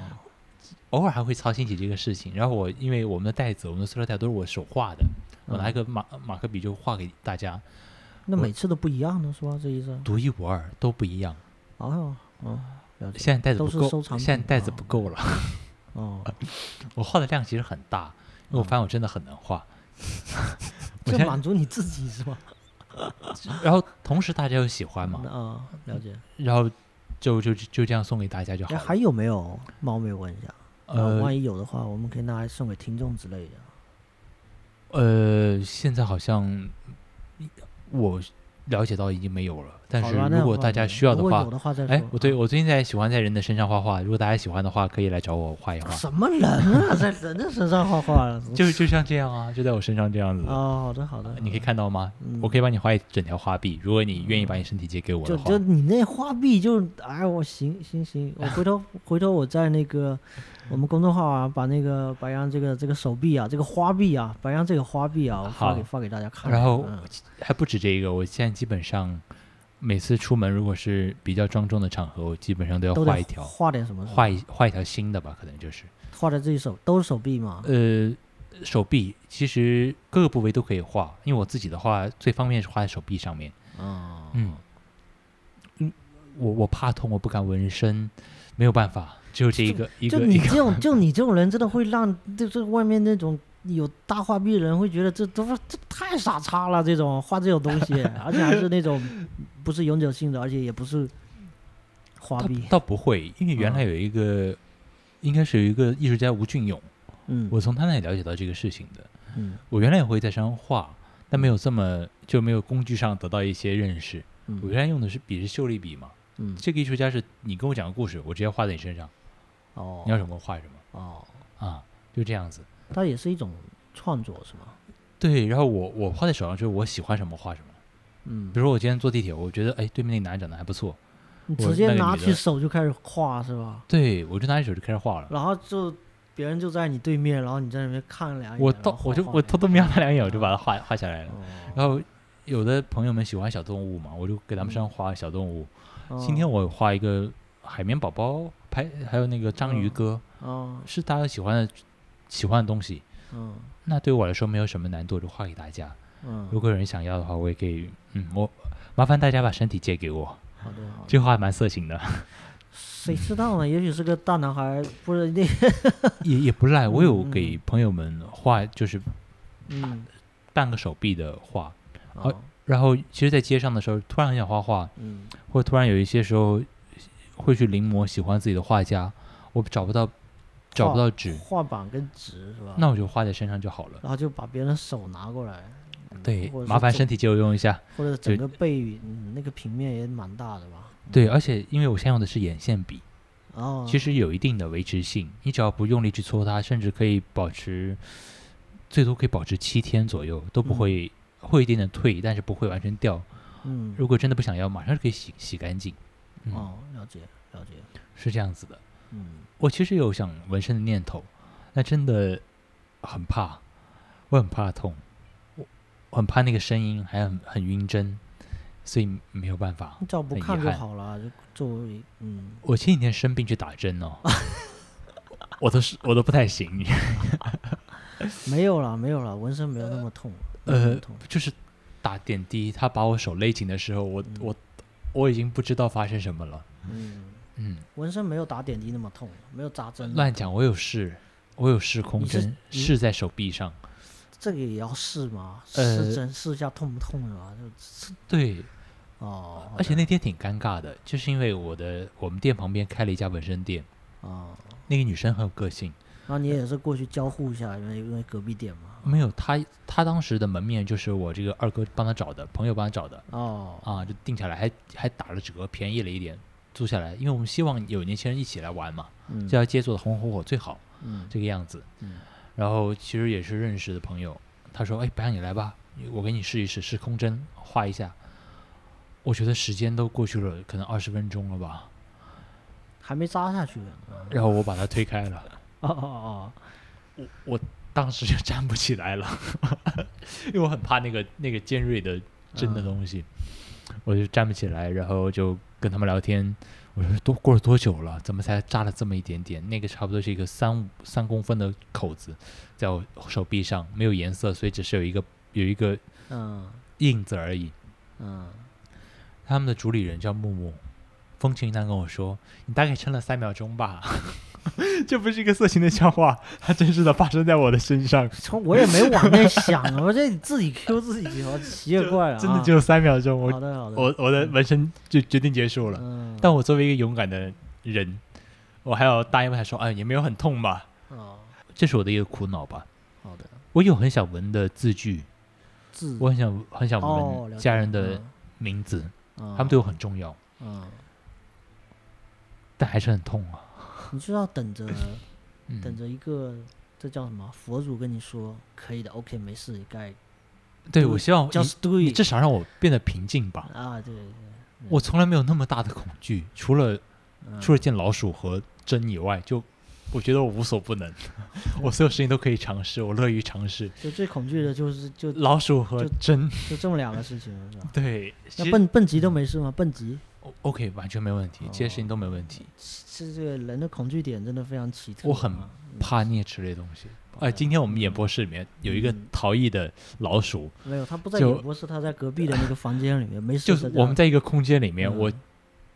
偶尔还会操心起这个事情。然后我因为我们的袋子，我们的塑料袋都是我手画的，我拿一个马马克笔就画给大家，那每次都不一样的是吧？这意思？独一无二，都不一样。哦，哦，了解。现在袋子都不够，是收藏现在袋子啊不够了。哦，我画的量其实很大，因为我发现我真的很能画。我这现在满足你自己是吧？然后同时大家又喜欢嘛，啊，了解。然后就就就这样送给大家就好哎，了。还有没有？冒昧问一下，啊呃万一有的话，我们可以拿来送给听众之类的。呃，现在好像我了解到已经没有了，但是如果大家需要的话。哎，我对啊我最近在喜欢在人的身上画画，如果大家喜欢的话，可以来找我画一画。什么人啊，在人的身上画画？就就像这样啊，就在我身上这样子。哦，好的好的，你可以看到吗？嗯我可以帮你画一整条花臂，如果你愿意把你身体借给我的话就就。你那花臂就，哎，我行行行，我回头回头我在那个我们公众号啊，把那个白羊这个这个手臂啊，这个花臂啊，白羊这个花臂啊，我发给发给大家看。然后嗯还不止这个，我现在基本上每次出门，如果是比较庄重的场合，我基本上都要画一条，画点什么？画一画一条新的吧，可能就是画在自己手都是手臂嘛。呃手臂，其实各个部位都可以画，因为我自己的话最方便是画在手臂上面。哦，嗯，嗯，我我怕痛，我不敢纹身，没有办法，只有这一个一就你这种 就你这种人，真的会让就是外面那种有大画臂的人会觉得这都是这太傻叉了，这种画这种东西，而且还是那种不是永久性的，而且也不是花倒臂。倒不会，因为原来嗯有一个，应该是有一个艺术家吴俊勇，嗯。我从他那里了解到这个事情的。嗯。我原来也会在身上画，但没有这么就没有工具上得到一些认识。嗯。我嗯原来用的是笔是秀丽笔嘛，嗯。这个艺术家是你跟我讲个故事，我直接画在你身上，哦，你要什么画什么哦，啊，就这样子。它也是一种创作是吗？对，然后我我画在手上就是我喜欢什么画什么。嗯比，如说我今天坐地铁，我觉得哎对面那男人长得还不错，你直接拿起手就开始画是吧？对我就拿起手就开始画了。然后就别人就在你对面，然后你在那边看两眼，我到我就我偷偷瞄他两眼，我就把它画画下来了。哦然后有的朋友们喜欢小动物嘛，我就给他们身上画小动物。哦今天我画一个海绵宝宝，拍还有那个章鱼嗯哥，哦是大家喜欢的喜欢的东西。嗯那对我来说没有什么难度，就画给大家。嗯，如果有人想要的话，我也可以，嗯，我麻烦大家把身体借给我。好的好的。这话还蛮色情的，谁知道呢？也许是个大男孩，不是那 也也不赖。我有嗯给朋友们画，就是嗯 半个手臂的画。好哦然后，其实，在街上的时候，突然很想画画，嗯或者突然有一些时候会去临摹喜欢自己的画家，我找不到找不到纸，画板跟纸是吧？那我就画在身上就好了。然后就把别人的手拿过来，对麻烦身体借我用一下。或者整个背，嗯，那个平面也蛮大的吧？对，而且因为我现在用的是眼线笔，哦，其实有一定的维持性，你只要不用力去搓它，甚至可以保持最多可以保持七天左右，都不嗯会、会有一点点退，但是不会完全掉。嗯如果真的不想要，马上就可以洗洗干净。嗯，哦，了解了解，是这样子的。嗯。我其实有想纹身的念头，但真的很怕，我很怕痛，我我很怕那个声音，还很很晕针，所以没有办法。你只要不看就好了，就作为嗯。我前几天生病去打针哦，我都是我都不太行，没有了没有了，纹身没有那么痛，呃痛，就是打点滴，他把我手勒紧的时候，我嗯。我我已经不知道发生什么了。嗯，嗯，纹身没有打点滴那么痛，没有扎针乱讲，我有试，我有试空针，试在手臂上。这个也要试吗？呃试针试一下痛不痛是吧？就对，哦，而且那天挺尴尬的，就是因为我的我们店旁边开了一家纹身店，哦，那个女生很有个性，那你也是过去交互一下，因为因为隔壁店嘛。没有他他当时的门面就是我这个二哥帮他找的，朋友帮他找的。哦，啊，就定下来，还还打了折，便宜了一点，租下来，因为我们希望有年轻人一起来玩嘛，嗯这条街做的红红火火最好，嗯这个样子。嗯然后其实也是认识的朋友，他说：“哎，白羊你来吧，我给你试一试，试空针画一下。”我觉得时间都过去了，可能二十分钟了吧。还没扎下去。然后我把它推开了，哦哦哦，我我当时就站不起来了，因为我很怕那个那个尖锐的针的东西，我就站不起来，然后就跟他们聊天。我说都过了多久了？怎么才扎了这么一点点？那个差不多是一个三五三公分的口子，在我手臂上，没有颜色，所以只是有一个有一个嗯印子而已。嗯，他们的主理人叫木木，风情云淡跟我说：“你大概撑了三秒钟吧。” 这不是一个色情的笑话，它真实的发生在我的身上，从我也没往那想啊，我这你自己 Q 自己，好奇了怪了啊。真的只有三秒钟，我好的好的，我我的纹身就决定结束了。嗯，但我作为一个勇敢的人，我还要答应他说：“哎，也没有很痛吧。哦，？”这是我的一个苦恼吧。好的。我有很想纹的字句，字。我很想很想哦，纹家人的名字，嗯。他们对我很重要，嗯，但还是很痛啊。你就要等着 嗯等着一个这叫什么佛祖跟你说可以的，OK 没事，你该对我希望你你至少让我变得平静吧。啊，对对对，我从来没有那么大的恐惧，除了嗯除了见老鼠和针以外，就我觉得我无所不能，我所有事情都可以尝试，我乐于尝试。就最恐惧的就是就老鼠和针，就这么两个事情是吧？对，那实蹦蹦极都没事吗？蹦极 OK 完全没问题，这些事情都没问题。是这个人的恐惧点真的非常奇特啊。我很嗯怕啮齿类东西。哎，今天我们演播室里面有一个嗯逃逸的老鼠，没有，他不在演播室，他在隔壁的那个房间里面，没事。就是我们在一个空间里面，嗯我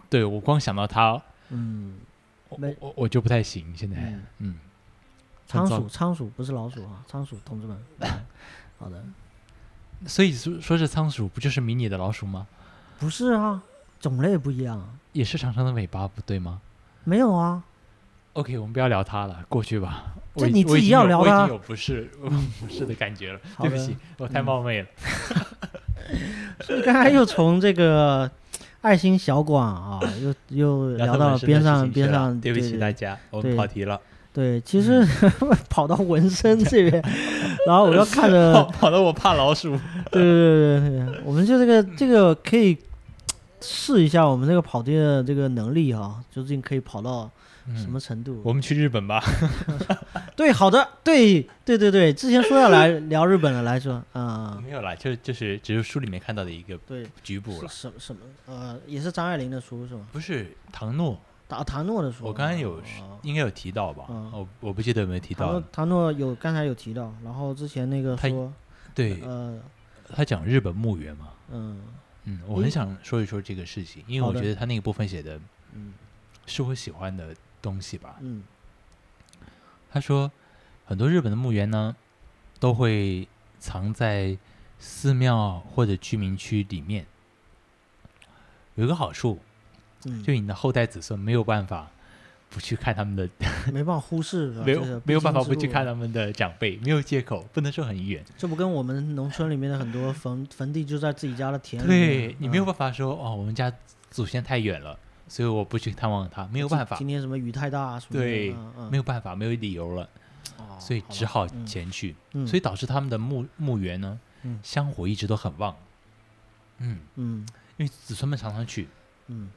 对我光想到它，嗯，我没我我就不太行。现在，嗯仓鼠，仓鼠不是老鼠啊，仓鼠，同志们。嗯好的，所以说说是仓鼠，不就是迷你的老鼠吗？不是啊，种类不一样啊，也是长长的尾巴，不对吗没有啊，？OK，我们不要聊它了，过去吧。这你自己要聊它嗯我已经有不是 不是的感觉了，对不起，我太嗯冒昧了。所以刚才又从这个爱心小馆啊，又又聊到了边上边上，对不起大家。我们跑题了，对，其实跑到纹身这边，然后我要看着跑跑的我怕老鼠。对对对对对，我们就这个这个可以试一下我们这个跑店的这个能力啊、究竟可以跑到什么程度？我们去日本吧。对，好的，对对对对，之前说要来 聊日本的来说，啊、没有啦，就就是只是书里面看到的一个对，局部了，是什什么？呃，也是张爱玲的书是吗？不是唐诺。打唐诺的书。我刚刚有哦应该有提到吧？嗯我我不记得有没有提到唐诺。唐诺有刚才有提到，然后之前那个他说，对呃他讲日本墓园嘛，嗯嗯，我很想说一说这个事情，因为我觉得他那个部分写的嗯是我喜欢的东西吧。嗯他说，很多日本的墓园呢，都会藏在寺庙或者居民区里面。有一个好处，嗯，就你的后代子孙没有办法不去看他们的，没办法忽视，没有没有办法不去看他们的长辈，没有借口，不能说很远。这不跟我们农村里面的很多坟坟地就在自己家的田里面，对你没有嗯办法说哦，我们家祖先太远了，所以我不去探望他，没有办法。今，天什么雨太大啊什么，对没有办法，没有理由了，哦所以只好嗯。前去，嗯。所以导致他们的墓墓园呢嗯，香火一直都很旺。嗯，嗯。因为子孙们常常去。嗯，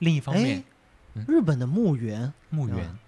另一方面日本的墓园，墓园。啊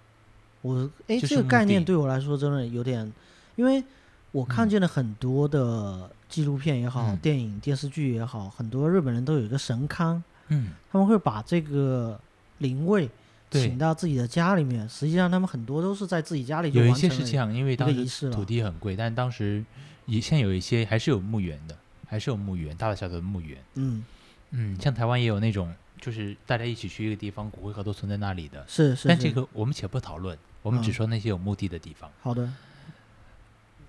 我哎这个概念对我来说真的有点，因为我看嗯。见了很多的纪录片也好，嗯。电影电视剧也好，很多日本人都有一个神龛，嗯，他们会把这个灵位请到自己的家里面，实际上他们很多都是在自己家里就有一些是这样，因为当时土地很贵，但当时也现在有一些还是有墓园的，还是有墓园，大大小小的墓园。嗯，嗯，像台湾也有那种，就是大家一起去一个地方，骨灰盒都存在那里的。是是，但这个我们且不讨论，我们只嗯说那些有墓地的地方。好的，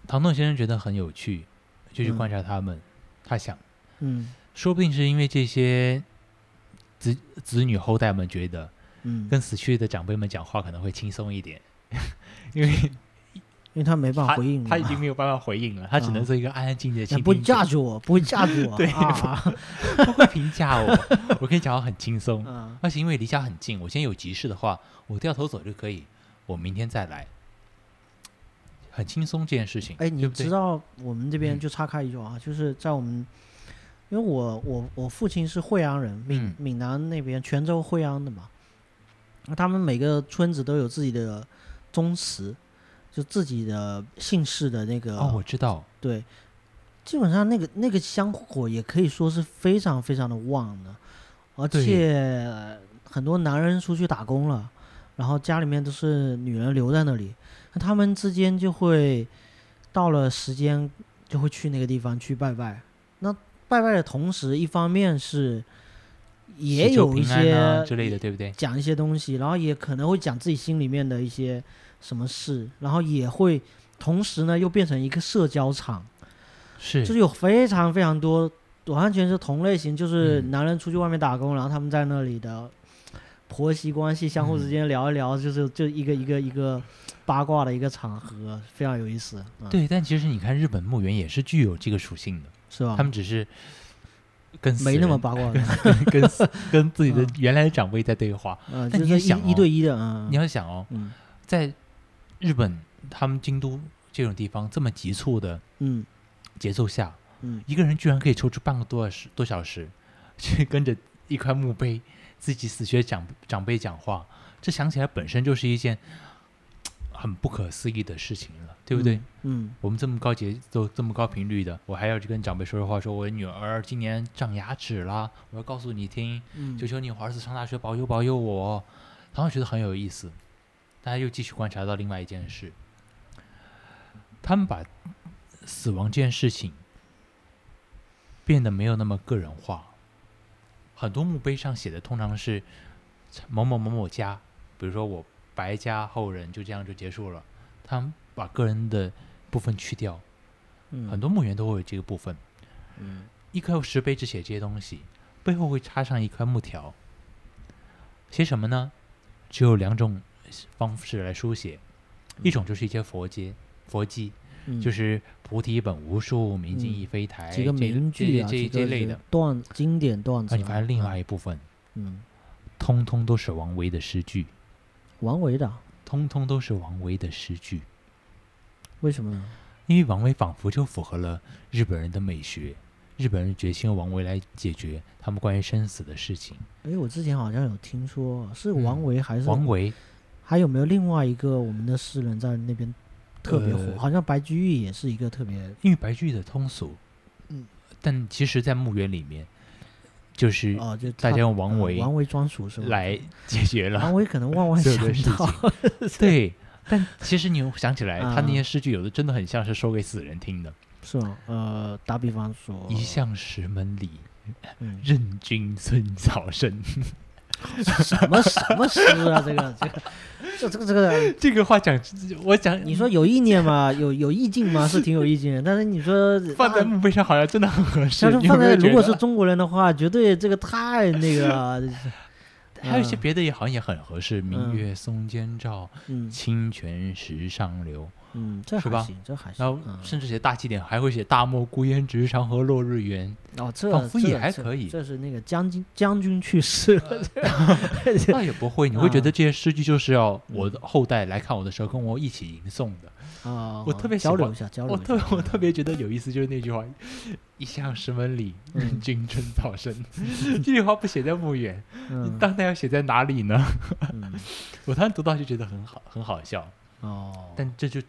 唐诺先生觉得很有趣，就去嗯观察他们。他想，嗯说不定是因为这些子子女后代们觉得嗯，跟死去的长辈们讲话可能会轻松一点，因为因为他没办法回应嘛，他已经没有办法回应了，他只能啊做一个安安静静的哎不。架住我，不会架住我，对啊。不会评价我，我可以讲话很轻松，啊，而且因为离家很近，我现在有急事的话，我掉头走就可以，我明天再来，很轻松这件事情。哎，你知道我们这边嗯。就岔开一句啊，就是在我们，因为我我我父亲是惠阳人，闽嗯。闽南那边泉州惠阳的嘛，那他们每个村子都有自己的宗祠，就自己的姓氏的那个。哦，我知道，对，基本上那个那个香火也可以说是非常非常的旺的，而且很多男人出去打工了，然后家里面都是女人留在那里，那他们之间就会到了时间就会去那个地方去拜拜。那拜拜的同时，一方面是也有一些啊之类的，对不对？讲一些东西，然后也可能会讲自己心里面的一些什么事，然后也会同时呢又变成一个社交场，是。就是有非常非常多完全是同类型，就是嗯。男人出去外面打工，然后他们在那里的婆媳关系相互之间聊一聊，就是就一个一个一个八卦的一个场合，非常有意思，嗯、，对，但其实你看日本墓园也是具有这个属性的，是吧？他们只是跟没那么八卦的，跟跟自己的嗯。原来的长辈在对话。嗯，但就是一一你也想哦对一的，嗯，你要想哦，嗯。在日本他们京都这种地方这么急促的嗯节奏下，嗯一个人居然可以抽出半个多小时多小时，去跟着一块墓碑自己死学长长辈讲话，这想起来本身就是一件 很不可思议的事情了，对不对？？嗯我们这么高节奏、这么高频率的，我还要去跟长辈说说话，说我女儿今年长牙齿啦，我要告诉你听，嗯，求求你，我儿子上大学保佑保佑我。然后觉得很有意思，大家又继续观察到另外一件事，他们把死亡这件事情变得没有那么个人化。很多墓碑上写的通常是某某某某家，比如说我白家后人就这样就结束了，他们把个人的部分去掉，嗯很多墓园都会有这个部分。嗯一块石碑只写这些东西，背后会插上一块木条，写什么呢？只有两种方式来书写，一种就是一些佛经、佛记，嗯。就是菩提本无树，明镜嗯亦非台，几个名句啊，这这类的。段经典段子。你发现另外嗯一部分，嗯，通通都是王维的诗句，王维的啊，通通都是王维的诗句，为什么呢？因为王维仿佛就符合了日本人的美学，日本人决心用王维来解决他们关于生死的事情。哎，我之前好像有听说，是嗯王维还是？王维还有没有另外一个我们的诗人在那边特别火？呃好像白居易也是一个特别，因为白居易的通俗，嗯，但其实，在墓园里面，就是哦，就大家用王维呃王维专属是吧？来解决了王维可能万万所想不到，对。但其实你又想起来，他那啊些诗句有的真的很像是说给死人听的。是吗？呃，打比方说，一向石门里，嗯，任君孙草生。什么什么诗啊？这个这个这这个这个，这个话讲，我讲你说有意念吗？有有意境吗？是挺有意境的，但是你说 放在墓碑上好像真的很合适。要是放在如果是中国人的话，绝对这个太那个了，还有一些嗯别的也好像也很合适，明嗯月松间照，嗯清泉石上流。嗯，这是吧还行，这还行。然后嗯甚至写大祭典还会写大漠孤烟直，长河落日圆。哦，这仿佛这这也还可以这是那个将军将军去世了，那 也不会，你会觉得啊这些诗句就是要我的后代来看我的时候跟我一起吟诵的。啊，我特别交流一下，交流我。特我特别觉得有意思，就是那句话：“一向石门里，任嗯君春草生。”这句话不写在墓园，嗯当代要写在哪里呢？嗯我当时读到就觉得很好，很好笑。哦，但这就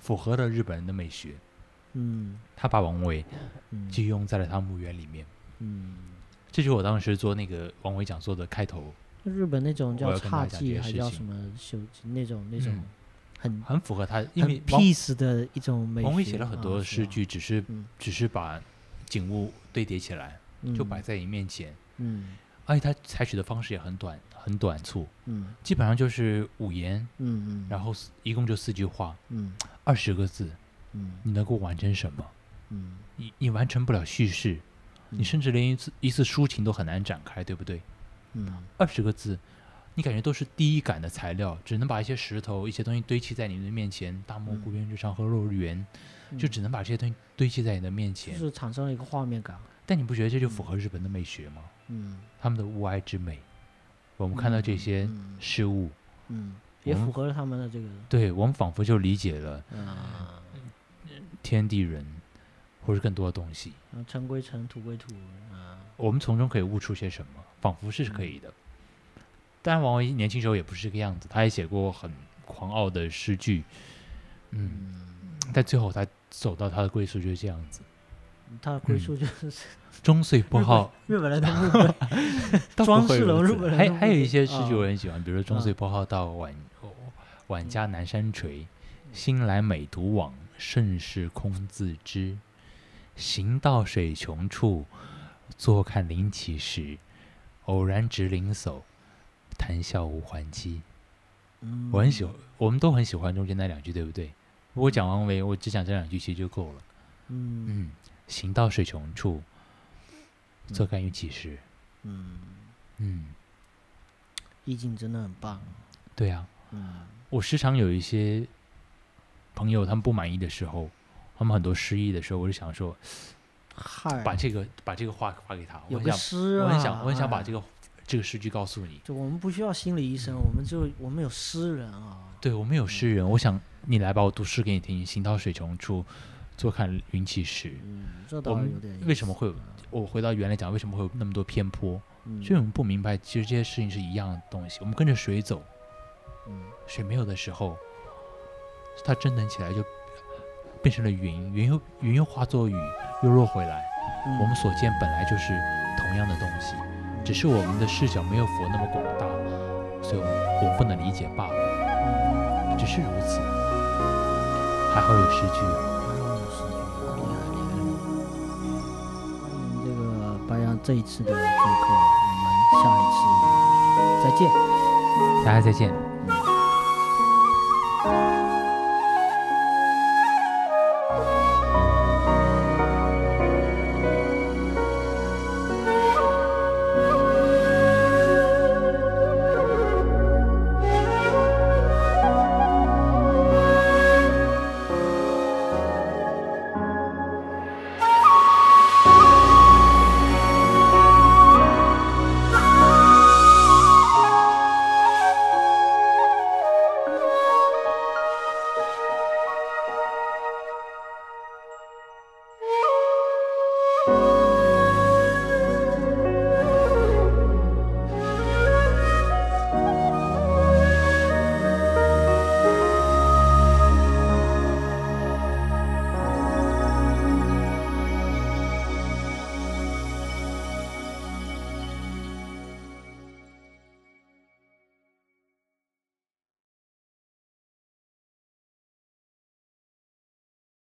符合了日本人的美学，嗯。他把王维嗯。就用在了他墓园里面。嗯，这就是我当时做那个王维讲座的开头，日本那种叫侘寂，还叫什么修那种那种嗯。很很符合他，因为 peace 的一种美学。王维写了很多诗句，只是嗯。只是把景物堆叠起来，就摆嗯在你面前，嗯。而且他采取的方式也很短，很短促，嗯。基本上就是五言，嗯嗯，然后一共就四句话，嗯。二十个字，嗯。你能够完成什么？嗯。你你完成不了叙事，你嗯甚至连一次一次抒情都很难展开，对不对？嗯。二十个字，你感觉都是第一感的材料，只能把一些石头、一些东西堆砌在你的面前，大漠孤烟直，长河落日圆，就只能把这些东西堆砌在你的面就前。是产生了一个画面感。但你不觉得这就符合日本的美学吗？嗯，他们的物哀之美，我们看到这些嗯事物，嗯，也符合了他们的这个对我们仿佛就理解了嗯，天地人，或者更多的东西。嗯尘归尘，土归土啊。我们从中可以悟出些什么？仿佛是可以的。当然，王维年轻时候也不是这个样子，他也写过很狂傲的诗句，嗯，但最后他走到他的归宿就是这样子。他的归宿就是终岁不好，日本人的装饰日本 还还有一些诗句啊我很喜欢，比如说“终岁不好到晚晚家南山陲，新来美独往，盛世空自知。行到水穷处，坐看林起时。偶然值林叟，谈笑无还期。”嗯我很喜欢，我们都很喜欢中间那两句，对不对？我讲王维，我只讲这两句其实就够了。嗯嗯，行到水穷处，坐看云起时。嗯，嗯，意境真的很棒。对啊，嗯我时常有一些朋友，他们不满意的时候，他们很多失意的时候，我就想说，嗨，把这个把这个话发给他，有个我很想，诗啊，我很想，我很想把哎这个这个诗句告诉你。就我们不需要心理医生，我们就我们有诗人啊。对我们有诗人，我想你来吧，我读诗给你听。行到水穷处，坐看云起时。嗯，这我们倒有点意思。为什么会有？我回到原来讲，为什么会有那么多偏颇？嗯？所以我们不明白，其实这些事情是一样的东西。我们跟着水走，嗯水没有的时候，它蒸腾起来就变成了云，云又云又化作雨，又落回来。嗯我们所见本来就是同样的东西，只是我们的视角没有佛那么广大，所以我们我们不能理解罢了，只是如此。还好有诗句这一次的做客，我们下一次再见。大家再见。